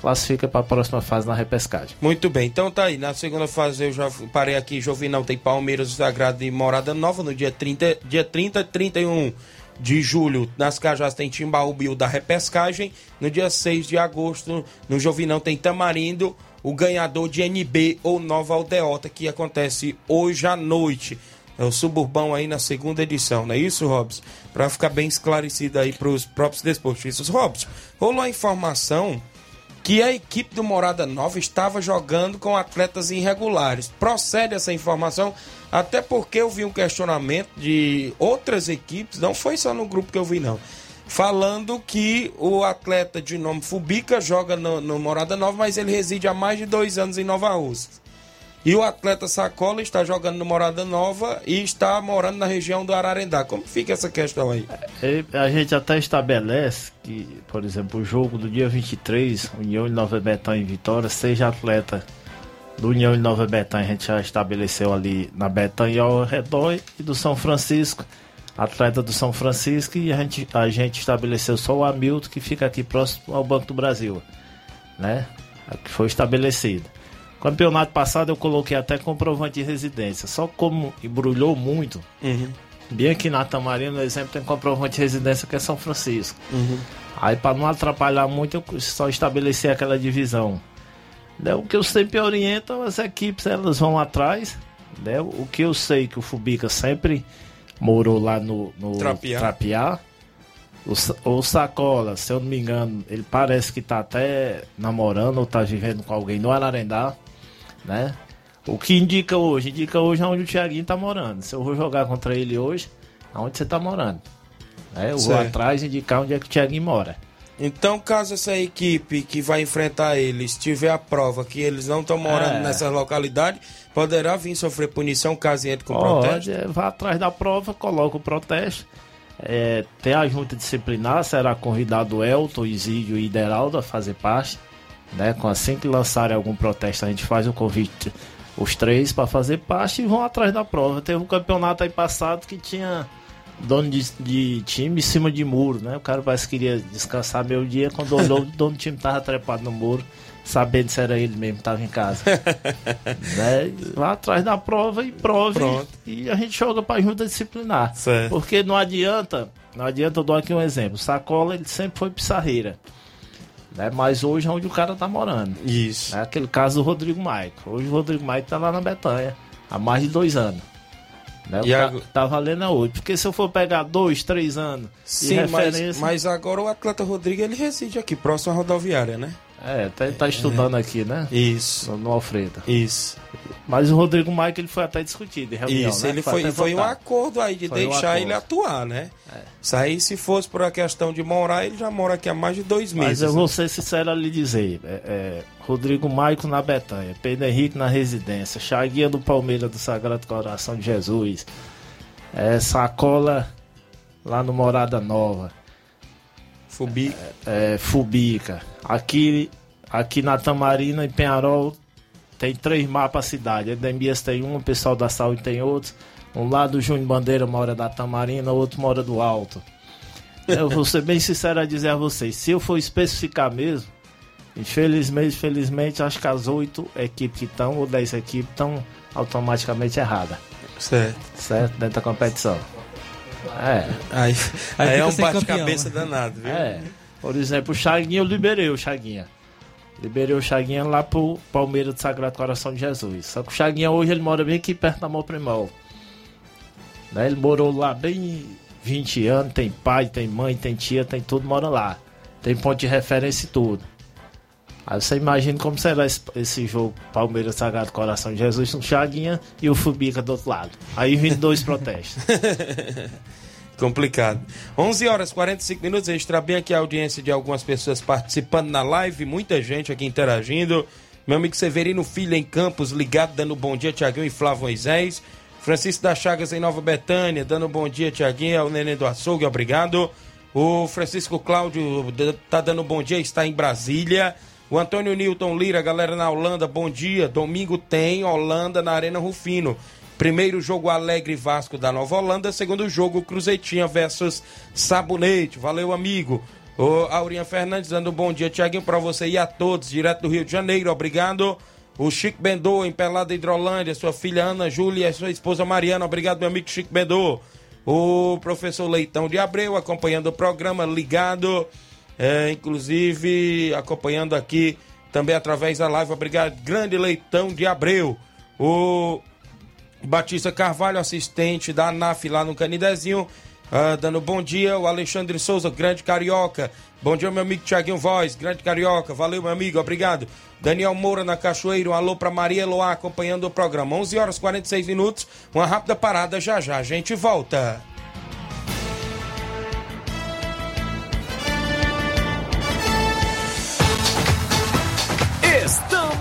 classifica para a próxima fase na repescagem. Muito bem, então tá aí. Na segunda fase eu já parei aqui, Jovinão tem Palmeiras, Sagrado e Morada Nova no dia 30, dia 30 e 31 de julho. Nas Cajás tem Timbaúba e o da repescagem. No dia 6 de agosto, no Jovinão tem Tamarindo, o ganhador de NB ou Nova Aldeota, que acontece hoje à noite. É o Suburbão aí na segunda edição, não é isso, Robson? Para ficar bem esclarecido aí para os próprios desportistas. Robson, rolou a informação que a equipe do Morada Nova estava jogando com atletas irregulares. Procede essa informação, até porque eu vi um questionamento de outras equipes, não foi só no grupo que eu vi, não. Falando que o atleta de nome Fubica joga no, no Morada Nova, mas ele reside há mais de dois anos em Nova Rússia. E o atleta Sacola está jogando no Morada Nova e está morando na região do Ararendá. Como fica essa questão aí? E A gente até estabelece que, por exemplo, o jogo do dia 23, União e Nova Betânia em Vitória, seja atleta do União e Nova Betânia, a gente já estabeleceu ali na Betânia e ao redor, e do São Francisco, atleta do São Francisco, e a gente, a gente estabeleceu só o Hamilton, que fica aqui próximo ao Banco do Brasil, né? É Que foi estabelecido. Campeonato passado eu coloquei até comprovante de residência, só como embrulhou muito, Bem aqui na Tamarina, no exemplo, tem comprovante de residência que é São Francisco. Aí, para não atrapalhar muito, eu só estabeleci aquela divisão. Né, O que eu sempre oriento, as equipes elas vão atrás. Né? O que eu sei que o Fubica sempre morou lá no, no Trapiá. Trapiá. O, o Sacola, se eu não me engano, ele parece que tá até namorando ou tá vivendo com alguém no Ararendá, né? O que indica hoje? Indica hoje onde o Thiaguinho tá morando. Se eu vou jogar contra ele hoje, aonde você tá morando? Né? Eu vou Certo. atrás indicar onde é que o Thiaguinho mora. Então, caso essa equipe que vai enfrentar eles tiver a prova que eles não estão morando É. nessa localidade, poderá vir sofrer punição caso entre com protesto? Pode, é, vá atrás da prova, coloca o protesto. É, tem a junta disciplinar, será convidado Elton, Isídio e Ideraldo a fazer parte. Né? Assim que lançarem algum protesto, a gente faz o convite, os três, para fazer parte e vão atrás da prova. Teve um campeonato aí passado que tinha dono de, de time em cima de muro, né? O cara parece que queria descansar meio dia, quando olhou, o dono do time tava trepado no muro, sabendo se era ele mesmo, tava em casa. né? Lá atrás da prova e prova Pronto. e, e a gente joga pra junta disciplinar. Certo. Porque não adianta, não adianta, eu dou aqui um exemplo. Sacola, ele sempre foi pissarreira. Né? Mas hoje é onde o cara tá morando. Isso. É aquele caso do Rodrigo Maico. Hoje o Rodrigo Maico tá lá na Betanha, há mais de dois anos. Né? E agora- Tá valendo a oito. Porque se eu for pegar dois, três anos Sim, de mas, referência... mas agora o atleta Rodrigo ele reside aqui, próximo à rodoviária, né? É, tá, tá estudando aqui, né? Isso. No, no Alfredo. Isso. Mas o Rodrigo Maico ele foi até discutido em reunião, Isso, né? ele foi, até foi um acordo aí de Foi um deixar acordo. ele atuar, né? Isso aí, se fosse por a questão de morar, ele já mora aqui há mais de dois Mas meses. eu né? vou ser sincero lhe dizer, é, é, Rodrigo Maico na Betanha, Pedro Henrique na residência, Chaguinha do Palmeiras do Sagrado Coração de Jesus, é, Sacola lá no Morada Nova, Fubi. é, Fubica, aqui, aqui na Tamarina e Penharol tem três mapas a cidade, Edemias tem um, o pessoal da saúde tem outros, um lado o Júnior Bandeira mora da Tamarina, o outro mora do Alto. Eu vou ser bem sincero a dizer a vocês, se eu for especificar mesmo, infelizmente, infelizmente, acho que as oito equipes que estão, ou dez equipes, estão automaticamente erradas, Certo. certo? Dentro da competição. É, Aí, aí, fica é um bate-cabeça campeão. danado, viu? é. Por exemplo, o Chaguinha, eu liberei o Chaguinha. Liberei o Chaguinha lá pro Palmeiras do Sagrado Coração de Jesus. Só que o Chaguinha hoje ele mora bem aqui perto da Mó Primol. Né? Ele morou lá bem 20 anos, tem pai, tem mãe, tem tia, tem tudo, mora lá. Tem ponto de referência e tudo. Aí você imagina como será esse, jogo Palmeiras Sagrado Coração de Jesus no Chaguinha e o Fubica do outro lado. Aí vem dois protestos. Complicado. 11 horas 45 minutos. Registrar bem aqui a audiência de algumas pessoas participando na live. Muita gente aqui interagindo. Meu amigo Severino Filho em Campos, ligado, dando bom dia, Tiaguinho e Flávio Moisés. Francisco das Chagas em Nova Betânia, dando bom dia, Tiaguinho, ao Nenê do Açougue, obrigado. O Francisco Cláudio tá dando bom dia, está em Brasília. O Antônio Newton Lira, galera na Holanda, bom dia. Domingo tem Holanda na Arena Rufino. Primeiro jogo Alegre Vasco da Nova Holanda, segundo jogo Cruzeitinha versus Sabonete. Valeu, amigo. O Aurinha Fernandes dando um bom dia, Tiaguinho, para você e a todos, direto do Rio de Janeiro, obrigado. O Chico Bendô, em Pelada Hidrolândia, sua filha Ana Júlia e sua esposa Mariana, obrigado, meu amigo Chico Bendô. O professor Leitão de Abreu acompanhando o programa, ligado, é, inclusive acompanhando aqui também através da live, obrigado, grande Leitão de Abreu. O Batista Carvalho, assistente da ANAF lá no Canidezinho, ah, dando bom dia. O Alexandre Souza, grande carioca. Bom dia, meu amigo Tiaguinho Voz, grande carioca. Valeu, meu amigo, obrigado. Daniel Moura na Cachoeira, um alô pra Maria Eloá acompanhando o programa. 11 horas e 46 minutos, uma rápida parada, já já a gente volta.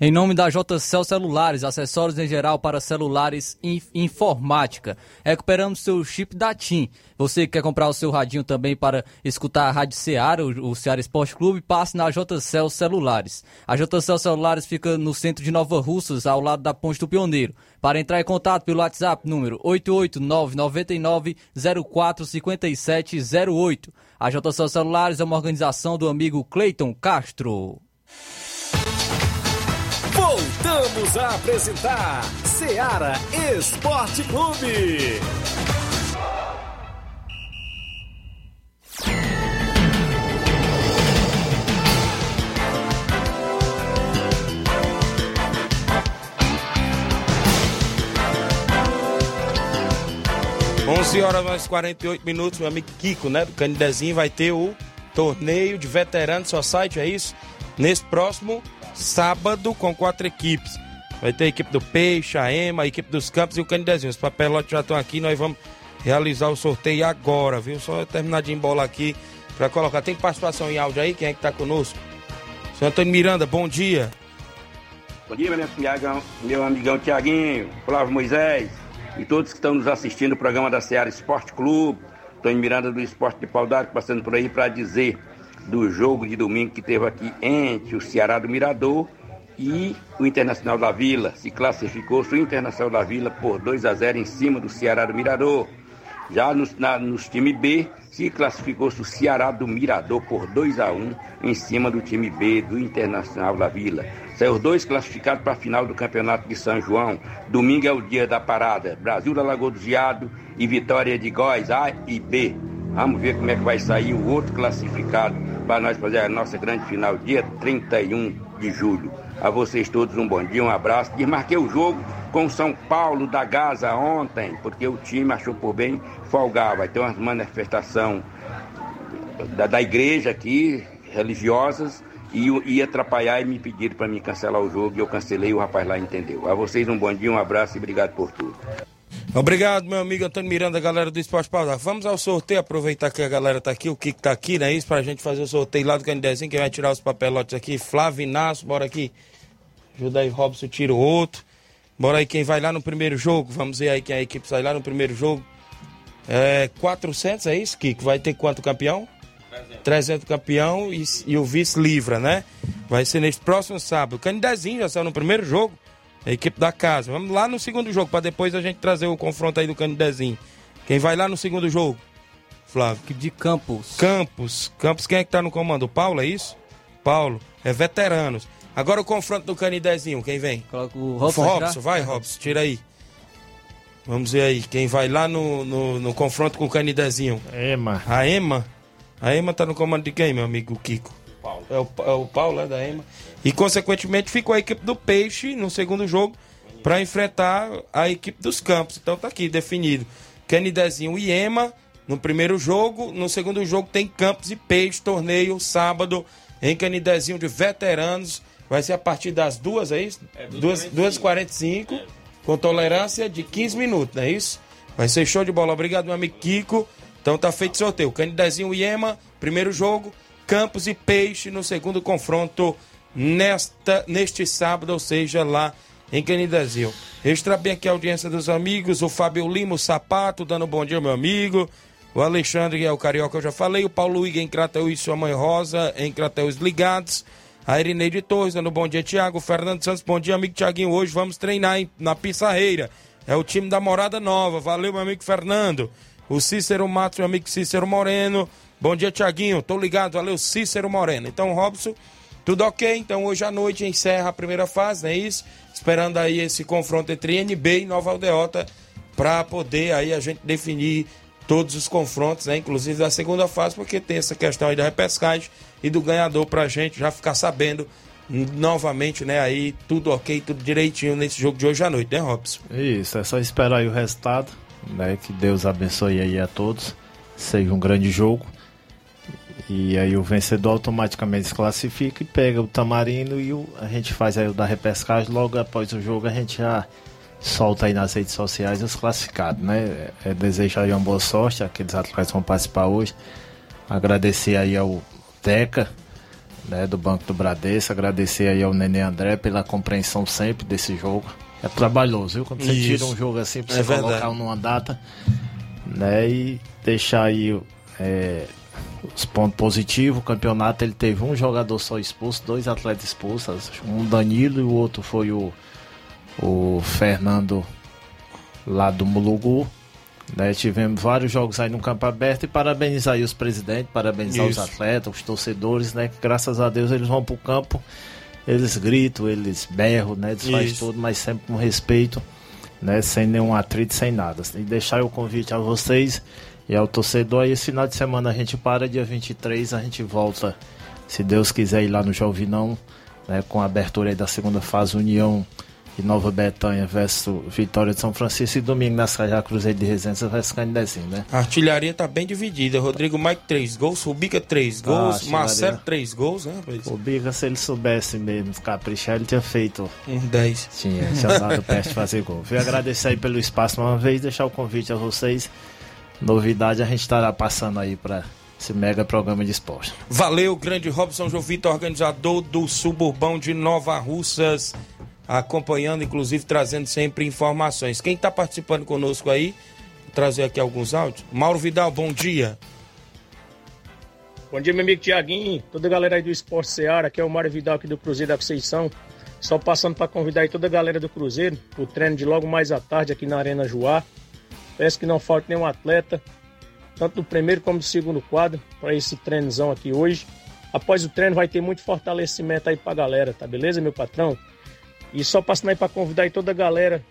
Em nome da JCL Celulares, acessórios em geral para celulares e informática. Recuperamos seu chip da TIM. Você que quer comprar o seu radinho também para escutar a Rádio Seara, o, Seara Esporte Clube, passe na JCL Celulares. A JCL Celulares fica no centro de Nova Russas, ao lado da Ponte do Pioneiro. Para entrar em contato pelo WhatsApp, número 88999045708. A JCL Celulares é uma organização do amigo Cleiton Castro. Voltamos a apresentar Seara Esporte Clube. 11 horas mais 48 minutos, meu amigo Kiko, né? Do Canidezinho vai ter o torneio de veteranos só site, é isso? Nesse próximo sábado com quatro equipes. Vai ter a equipe do Peixe, a Ema, a equipe dos Campos e o Canidezinho. Os papelotes já estão aqui, nós vamos realizar o sorteio agora, viu? Só terminar de embolar aqui para colocar. Tem participação em áudio aí? Quem é que tá conosco? Senhor Antônio Miranda, bom dia. Bom dia, meu amigão, meu amigão Tiaguinho, Flávio Moisés e todos que estão nos assistindo o programa da Seara Esporte Clube. Antônio Miranda do Esporte de Paudade, passando por aí para dizer do jogo de domingo que teve aqui entre o Ceará do Mirador e o Internacional da Vila. Se classificou-se o Internacional da Vila por 2 a 0 em cima do Ceará do Mirador. Já nos, na, nos time B, se classificou-se o Ceará do Mirador por 2 a 1 em cima do time B do Internacional da Vila. São os dois classificados para a final do Campeonato de São João. Domingo é o dia da parada. Brasil da Lagoa do Giado e Vitória de Góis, A e B. Vamos ver como é que vai sair o outro classificado para nós fazer a nossa grande final, dia 31 de julho. A vocês todos um bom dia, um abraço. Desmarquei o jogo com São Paulo da Gaza ontem, porque o time achou por bem folgar. Vai ter uma manifestação da, da igreja aqui, religiosas, e ia atrapalhar e me pediram para me cancelar o jogo e eu cancelei o rapaz lá entendeu. A vocês um bom dia, um abraço e obrigado por tudo. Obrigado, meu amigo Antônio Miranda, galera do Esporte Paudar. Vamos ao sorteio, aproveitar que a galera tá aqui, o Kiko tá aqui, né? Isso pra gente fazer o sorteio lá do Candezinho, quem vai tirar os papelotes aqui, Flávio Inácio, bora aqui. Ajuda aí, Robson, tira o outro. Bora aí, quem vai lá no primeiro jogo, vamos ver aí quem a equipe sai lá no primeiro jogo. É 400, é isso, Kiko? Vai ter quanto campeão? 300, 300 campeão e, e o vice livra, né? Vai ser neste próximo sábado. O Candezinho já saiu no primeiro jogo a equipe da casa. Vamos lá no segundo jogo, para depois a gente trazer o confronto aí do Candidezinho. Quem vai lá no segundo jogo? Flávio. De Campos. Campos. Campos, quem é que tá no comando? O Paulo, é isso? Paulo. É veteranos. Agora o confronto do Canidezinho, quem vem? Coloca o Robson. Robson, vai, Robson, tira aí. Vamos ver aí, quem vai lá no, no, no confronto com o Canidezinho? Ema. A Ema? A Ema tá no comando de quem, meu amigo Kiko? Paulo. É o, é o Paulo, é da Ema. E, consequentemente, ficou a equipe do Peixe no segundo jogo para enfrentar a equipe dos Campos. Então tá aqui definido. Canidezinho e Ema no primeiro jogo. No segundo jogo tem Campos e Peixe, torneio sábado em Canidezinho de veteranos. Vai ser a partir das duas, é isso? É, 2h45, é. com tolerância de 15 minutos, não é isso? Vai ser show de bola. Obrigado, meu amigo Kiko. Então tá feito sorteio. Canidezinho e Ema, primeiro jogo. Campos e Peixe no segundo confronto nesta, neste sábado, ou seja, lá em Canidezinho. Extra bem aqui a audiência dos amigos, o Fábio Lima, o Sapato, dando um bom dia, meu amigo. O Alexandre, que é o Carioca, eu já falei. O Paulo Hugo em Crateus e sua mãe Rosa, em Crateus Ligados. A Irineide Torres, dando um bom dia, Tiago. Fernando Santos, bom dia, amigo Tiaguinho. Hoje vamos treinar em, na Pissarreira. É o time da Morada Nova. Valeu, meu amigo Fernando. O Cícero Matos, meu amigo Cícero Moreno. Bom dia, Tiaguinho. Tô ligado. Valeu, Cícero Moreno. Então, Robson, tudo ok? Então hoje à noite encerra a primeira fase, não é isso? Esperando aí esse confronto entre NB e Nova Aldeota para poder aí a gente definir todos os confrontos, né? Inclusive da segunda fase, porque tem essa questão aí da repescagem e do ganhador pra gente já ficar sabendo novamente, né? Aí tudo ok, tudo direitinho nesse jogo de hoje à noite, né, Robson? Isso, é só esperar aí o resultado, né? Que Deus abençoe aí a todos. Seja um grande jogo. E aí o vencedor automaticamente se classifica e pega o Tamarino e o, a gente faz aí o da repescagem. Logo após o jogo a gente já solta aí nas redes sociais os classificados, né? É, desejar aí uma boa sorte àqueles atletas que vão participar hoje. Agradecer aí ao Teca, né, do Banco do Bradesco, agradecer aí ao Nenê André pela compreensão sempre desse jogo. É trabalhoso, viu? Quando você Isso. tira um jogo assim pra é você verdade. colocar numa data, né? E deixar aí é, os pontos positivos, o campeonato ele teve um jogador só expulso, dois atletas expulsos, um Danilo e o outro foi o, o Fernando lá do Mulugu. Né, tivemos vários jogos aí no campo aberto e parabenizar aí os presidentes, parabenizar Isso. os atletas, os torcedores, né? Que graças a Deus eles vão pro campo, eles gritam, eles berram, né? Eles fazem tudo, mas sempre com respeito, né? Sem nenhum atrito, sem nada. E deixar o convite a vocês e ao torcedor. Aí esse final de semana a gente para, dia 23 a gente volta, se Deus quiser, ir lá no Jovinão, né, com a abertura da segunda fase União e Nova Betânia versus Vitória de São Francisco e domingo na Sajá Cruzeiro de Resenha vai ficar em desenho, né? A artilharia tá bem dividida. Rodrigo Mike, 3 gols. Rubica, 3 gols. Ah. Marcelo, 3 gols, né, rapaz? O Biga, se ele soubesse mesmo caprichar, ele tinha feito. Um 10. Tinha, tinha dado peste fazer gol. Vou agradecer aí pelo espaço mais uma vez, deixar o convite a vocês. Novidade a gente estará passando aí para esse mega programa de esporte. Valeu, grande Robson Jovita, organizador do Suburbão de Nova Russas, acompanhando, inclusive trazendo sempre informações. Quem está participando conosco aí, vou trazer aqui alguns áudios. Mauro Vidal, bom dia. Bom dia, meu amigo Tiaguinho, toda a galera aí do Esporte Seara, aqui é o Mário Vidal aqui do Cruzeiro da Conceição. Só passando para convidar aí toda a galera do Cruzeiro pro treino de logo mais à tarde aqui na Arena Joá. Peço que não falte nenhum atleta, tanto do primeiro como do segundo quadro, para esse treinozão aqui hoje. Após o treino vai ter muito fortalecimento aí pra galera, tá beleza, meu patrão? E só passando aí para convidar aí toda a galera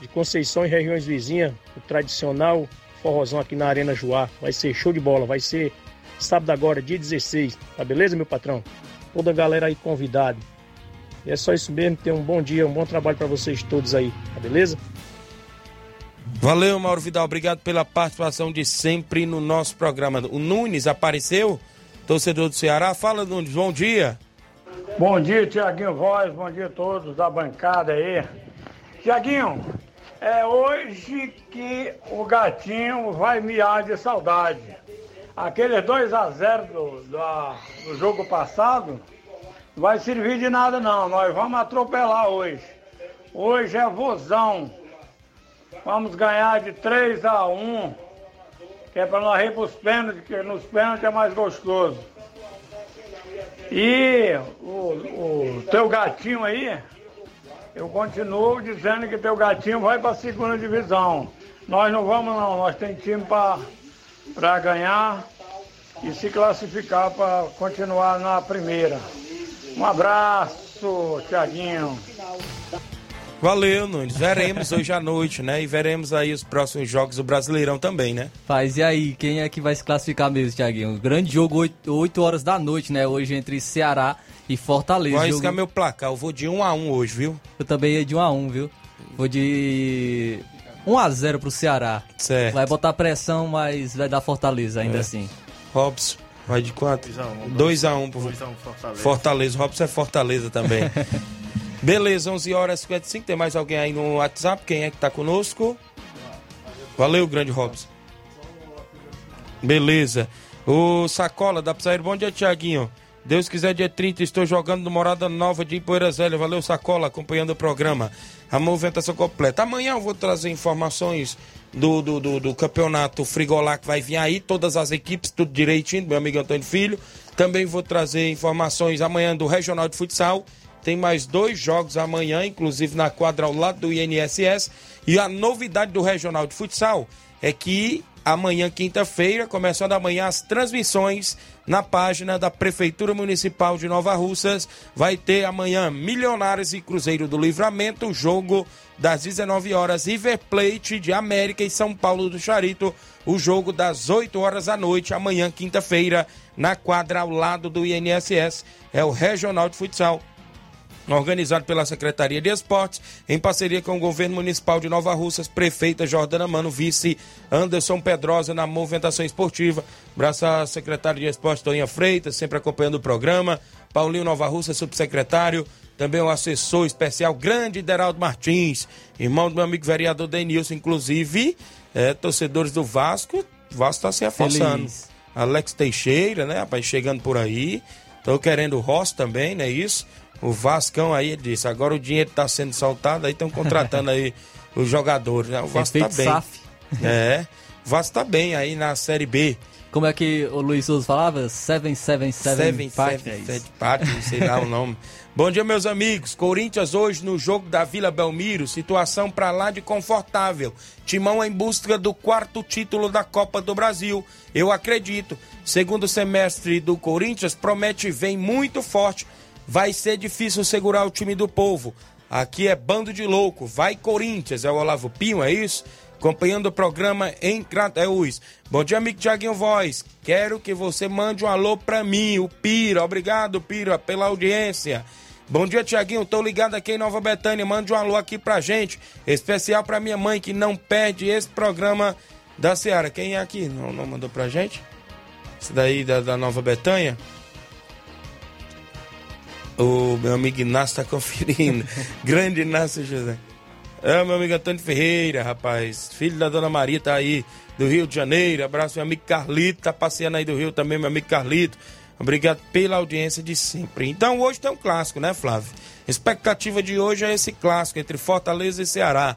de Conceição e regiões vizinhas, o tradicional forrozão aqui na Arena Joá. Vai ser show de bola, vai ser sábado agora, dia 16, tá beleza, meu patrão? Toda a galera aí convidada. E é só isso mesmo, tenham um bom dia, um bom trabalho para vocês todos aí, tá beleza? Valeu, Mauro Vidal, obrigado pela participação de sempre no nosso programa. O Nunes apareceu, torcedor do Ceará. Fala, Nunes, bom dia. Bom dia, Tiaguinho Voz, bom dia a todos da bancada aí. Tiaguinho, é hoje que o gatinho vai miar de saudade. Aqueles 2 a 0 do, da- do jogo passado não vai servir de nada não, nós vamos atropelar hoje. Hoje é vozão. Vamos ganhar de 3 a 1, que é para nós ir para os pênaltis, que nos pênaltis é mais gostoso. E o, o teu gatinho aí, eu continuo dizendo que teu gatinho vai para a segunda divisão. Nós não vamos não, nós temos time para ganhar e se classificar para continuar na primeira. Um abraço, Tiaguinho. Valeu, Nunes. Veremos hoje à noite, né? E veremos aí os próximos jogos do Brasileirão também, né? Faz, e aí, quem é que vai se classificar mesmo, Thiaguinho? Grande jogo, 8, horas da noite, né? Hoje entre Ceará e Fortaleza. Vai Jogo- riscar meu placar. Eu vou de 1 a 1 hoje, viu? Eu também ia de 1 a 1 viu? Vou de 1 a 0 pro Ceará. Certo. Vai botar pressão, mas vai dar Fortaleza ainda É. assim. Robson, vai de quanto? 2 a 1, 2x1 pro 2 a 1 Fortaleza. Fortaleza. Robson é Fortaleza também. Beleza, 11 horas e 55. Tem mais alguém aí no WhatsApp? Quem é que tá conosco? Valeu, grande Robson. Beleza. O Sacola da Psaíra. Bom dia, Tiaguinho. Deus quiser, dia 30, estou jogando no Morada Nova de Ipoeira Zélia. Valeu, Sacola, acompanhando o programa. A movimentação completa. Amanhã eu vou trazer informações do, do, do, do campeonato Frigolá que vai vir aí. Todas as equipes, tudo direitinho, meu amigo Antônio Filho. Também vou trazer informações amanhã do Regional de Futsal. Tem mais dois jogos amanhã, inclusive na quadra ao lado do INSS. E a novidade do Regional de Futsal é que amanhã, quinta-feira, começando amanhã as transmissões na página da Prefeitura Municipal de Nova Russas. Vai ter amanhã Milionários e Cruzeiro do Livramento, jogo das 19 horas, River Plate de América e São Paulo do Charito, o jogo das 8 horas da noite, amanhã, quinta-feira, na quadra ao lado do INSS. É o Regional de Futsal organizado pela Secretaria de Esportes, em parceria com o Governo Municipal de Nova Russas, prefeita Jordana Mano, vice Anderson Pedrosa na movimentação esportiva. Abraço à secretária de Esportes, Toninha Freitas, sempre acompanhando o programa. Paulinho Nova Russa, subsecretário. Também o assessor especial, grande Deraldo Martins, irmão do meu amigo vereador Denilson, inclusive, é, torcedores do Vasco. O Vasco está se afastando. Feliz. Alex Teixeira, né, rapaz, chegando por aí. Tô querendo o Ross também, não é isso? O Vascão aí disse, agora o dinheiro tá sendo soltado, aí estão contratando aí os jogadores, né? O Vasco tá Efeito bem. SAF. É, o Vasco tá bem aí na Série B. Como é que o Luiz Souza falava? 777 Seven, seven, sete Pátio, sei lá o nome. Bom dia, meus amigos. Corinthians hoje no jogo da Vila Belmiro, situação pra lá de confortável. Timão em busca do quarto título da Copa do Brasil. Eu acredito. Segundo semestre do Corinthians promete vem muito forte. Vai ser difícil segurar o time do povo. Aqui é bando de louco. Vai Corinthians. É o Olavo Pinho, é isso? acompanhando o programa em Crateus. Bom dia, amigo Tiaguinho Voz. Quero que você mande um alô pra mim, o Pira. Obrigado, Pira, pela audiência. Bom dia, Tiaguinho. Tô ligado aqui em Nova Betânia. Mande um alô aqui pra gente. Especial pra minha mãe que não perde esse programa da Seara. Quem é aqui? Não, não mandou pra gente? Esse daí da, da Nova Betânia? O meu amigo Inácio tá conferindo. Grande Inácio José. É, meu amigo Antônio Ferreira, rapaz. Filho da Dona Maria, tá aí do Rio de Janeiro. Abraço, meu amigo Carlito, tá passeando aí do Rio também, meu amigo Carlito. Obrigado pela audiência de sempre. Então, hoje tem um clássico, né, Flávio? Expectativa de hoje é esse clássico entre Fortaleza e Ceará.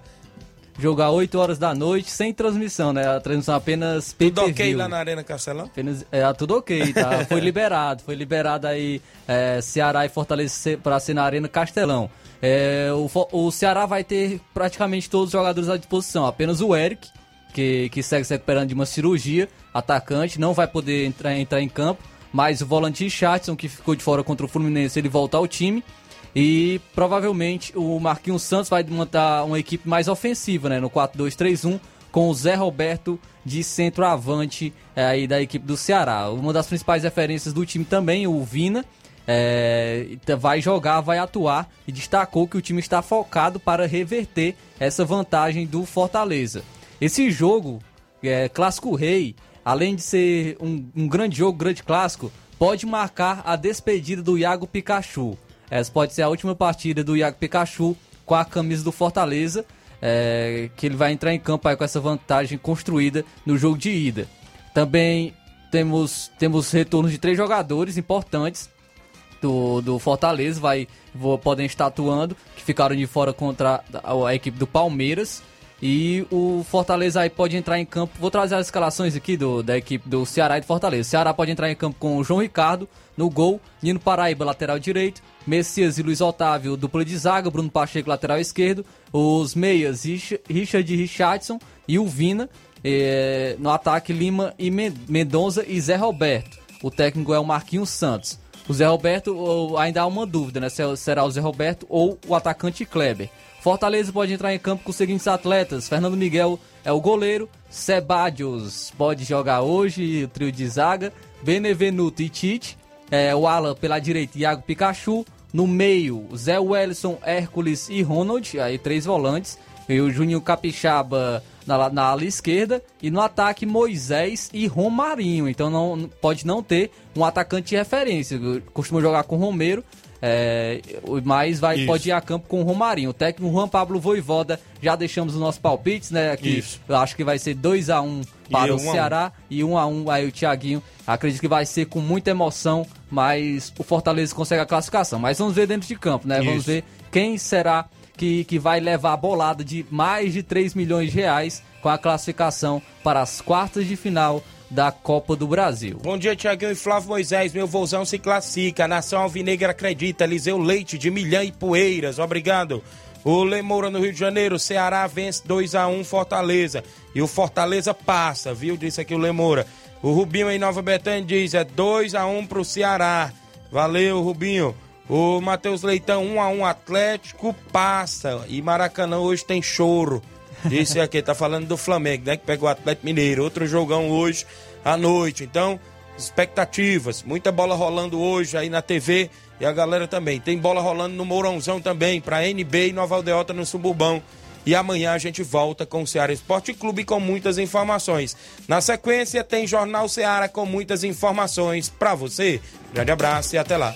Jogar 8 horas da noite sem transmissão, né? A transmissão apenas pay Tudo ok lá na Arena Castelão? Apenas, é, tudo ok, tá? Foi liberado. Foi liberado aí é, Ceará e Fortaleza para ser na Arena Castelão. É, o, o Ceará vai ter praticamente todos os jogadores à disposição. Apenas o Eric, que, que segue se recuperando de uma cirurgia, atacante, não vai poder entrar, entrar em campo. Mas o volante Chatson, que ficou de fora contra o Fluminense, ele volta ao time. E provavelmente o Marquinhos Santos vai montar uma equipe mais ofensiva, né? No 4-2-3-1, com o Zé Roberto de centroavante é, aí da equipe do Ceará. Uma das principais referências do time também, o Vina, é, vai jogar, vai atuar e destacou que o time está focado para reverter essa vantagem do Fortaleza. Esse jogo, é, Clássico Rei, além de ser um, um grande jogo, grande clássico, pode marcar a despedida do Iago Pikachu. Essa pode ser a última partida do Iago Pikachu com a camisa do Fortaleza, é, que ele vai entrar em campo com essa vantagem construída no jogo de ida. Também temos, temos retornos de três jogadores importantes do, do Fortaleza, vai, vou, podem estar atuando, que ficaram de fora contra a, a equipe do Palmeiras. E o Fortaleza aí pode entrar em campo. Vou trazer as escalações aqui do, da equipe do Ceará e do Fortaleza. O Ceará pode entrar em campo com o João Ricardo no gol, Nino Paraíba, lateral direito, Messias e Luiz Otávio, dupla de zaga, Bruno Pacheco, lateral esquerdo, os meias Richard Richardson e o Vina, eh, no ataque Lima e Mendonça e Zé Roberto. O técnico é o Marquinhos Santos. O Zé Roberto, ainda há uma dúvida, né? Será o Zé Roberto ou o atacante Kleber. Fortaleza pode entrar em campo com os seguintes atletas: Fernando Miguel é o goleiro, Sebadios pode jogar hoje, o trio de zaga, Benevenuto e Tite, é, o Alan pela direita, Iago Pikachu, no meio, Zé Wellison, Hércules e Ronald, aí três volantes, e o Juninho Capixaba na, na ala esquerda, e no ataque Moisés e Romarinho, então não pode não ter um atacante de referência, costuma jogar com Romero, é, mas vai, pode ir a campo com o Romarinho. O técnico Juan Pablo Voivoda, já deixamos os nossos palpites, né? Aqui, Isso. Eu acho que vai ser 2x1 um para e o um Ceará um. e 1x1 um, um aí o Thiaguinho. Acredito que vai ser com muita emoção, mas o Fortaleza consegue a classificação. Mas vamos ver dentro de campo, né? Isso. Vamos ver quem será que, que vai levar a bolada de mais de 3 milhões de reais com a classificação para as quartas de final da Copa do Brasil. Bom dia, Tiaguinho e Flávio Moisés. Meu vozão se classifica. A Nação Alvinegra acredita. Eliseu Leite de Milhã e Poeiras. Obrigado. O Lemoura no Rio de Janeiro. Ceará vence 2 a 1 Fortaleza. E o Fortaleza passa, viu? Disse aqui o Lemoura. O Rubinho em Nova Betânia diz: é 2 a 1 pro Ceará. Valeu, Rubinho. O Matheus Leitão, 1 a 1 Atlético passa. E Maracanã hoje tem choro. Disse aqui, tá falando do Flamengo, né? Que pegou o Atlético Mineiro. Outro jogão hoje à noite. Então, expectativas. Muita bola rolando hoje aí na TV. E a galera também. Tem bola rolando no Mourãozão também, pra NB e Nova Aldeota no Suburbão. E amanhã a gente volta com o Ceará Esporte Clube com muitas informações. Na sequência, tem Jornal Ceará com muitas informações para você. Grande abraço e até lá.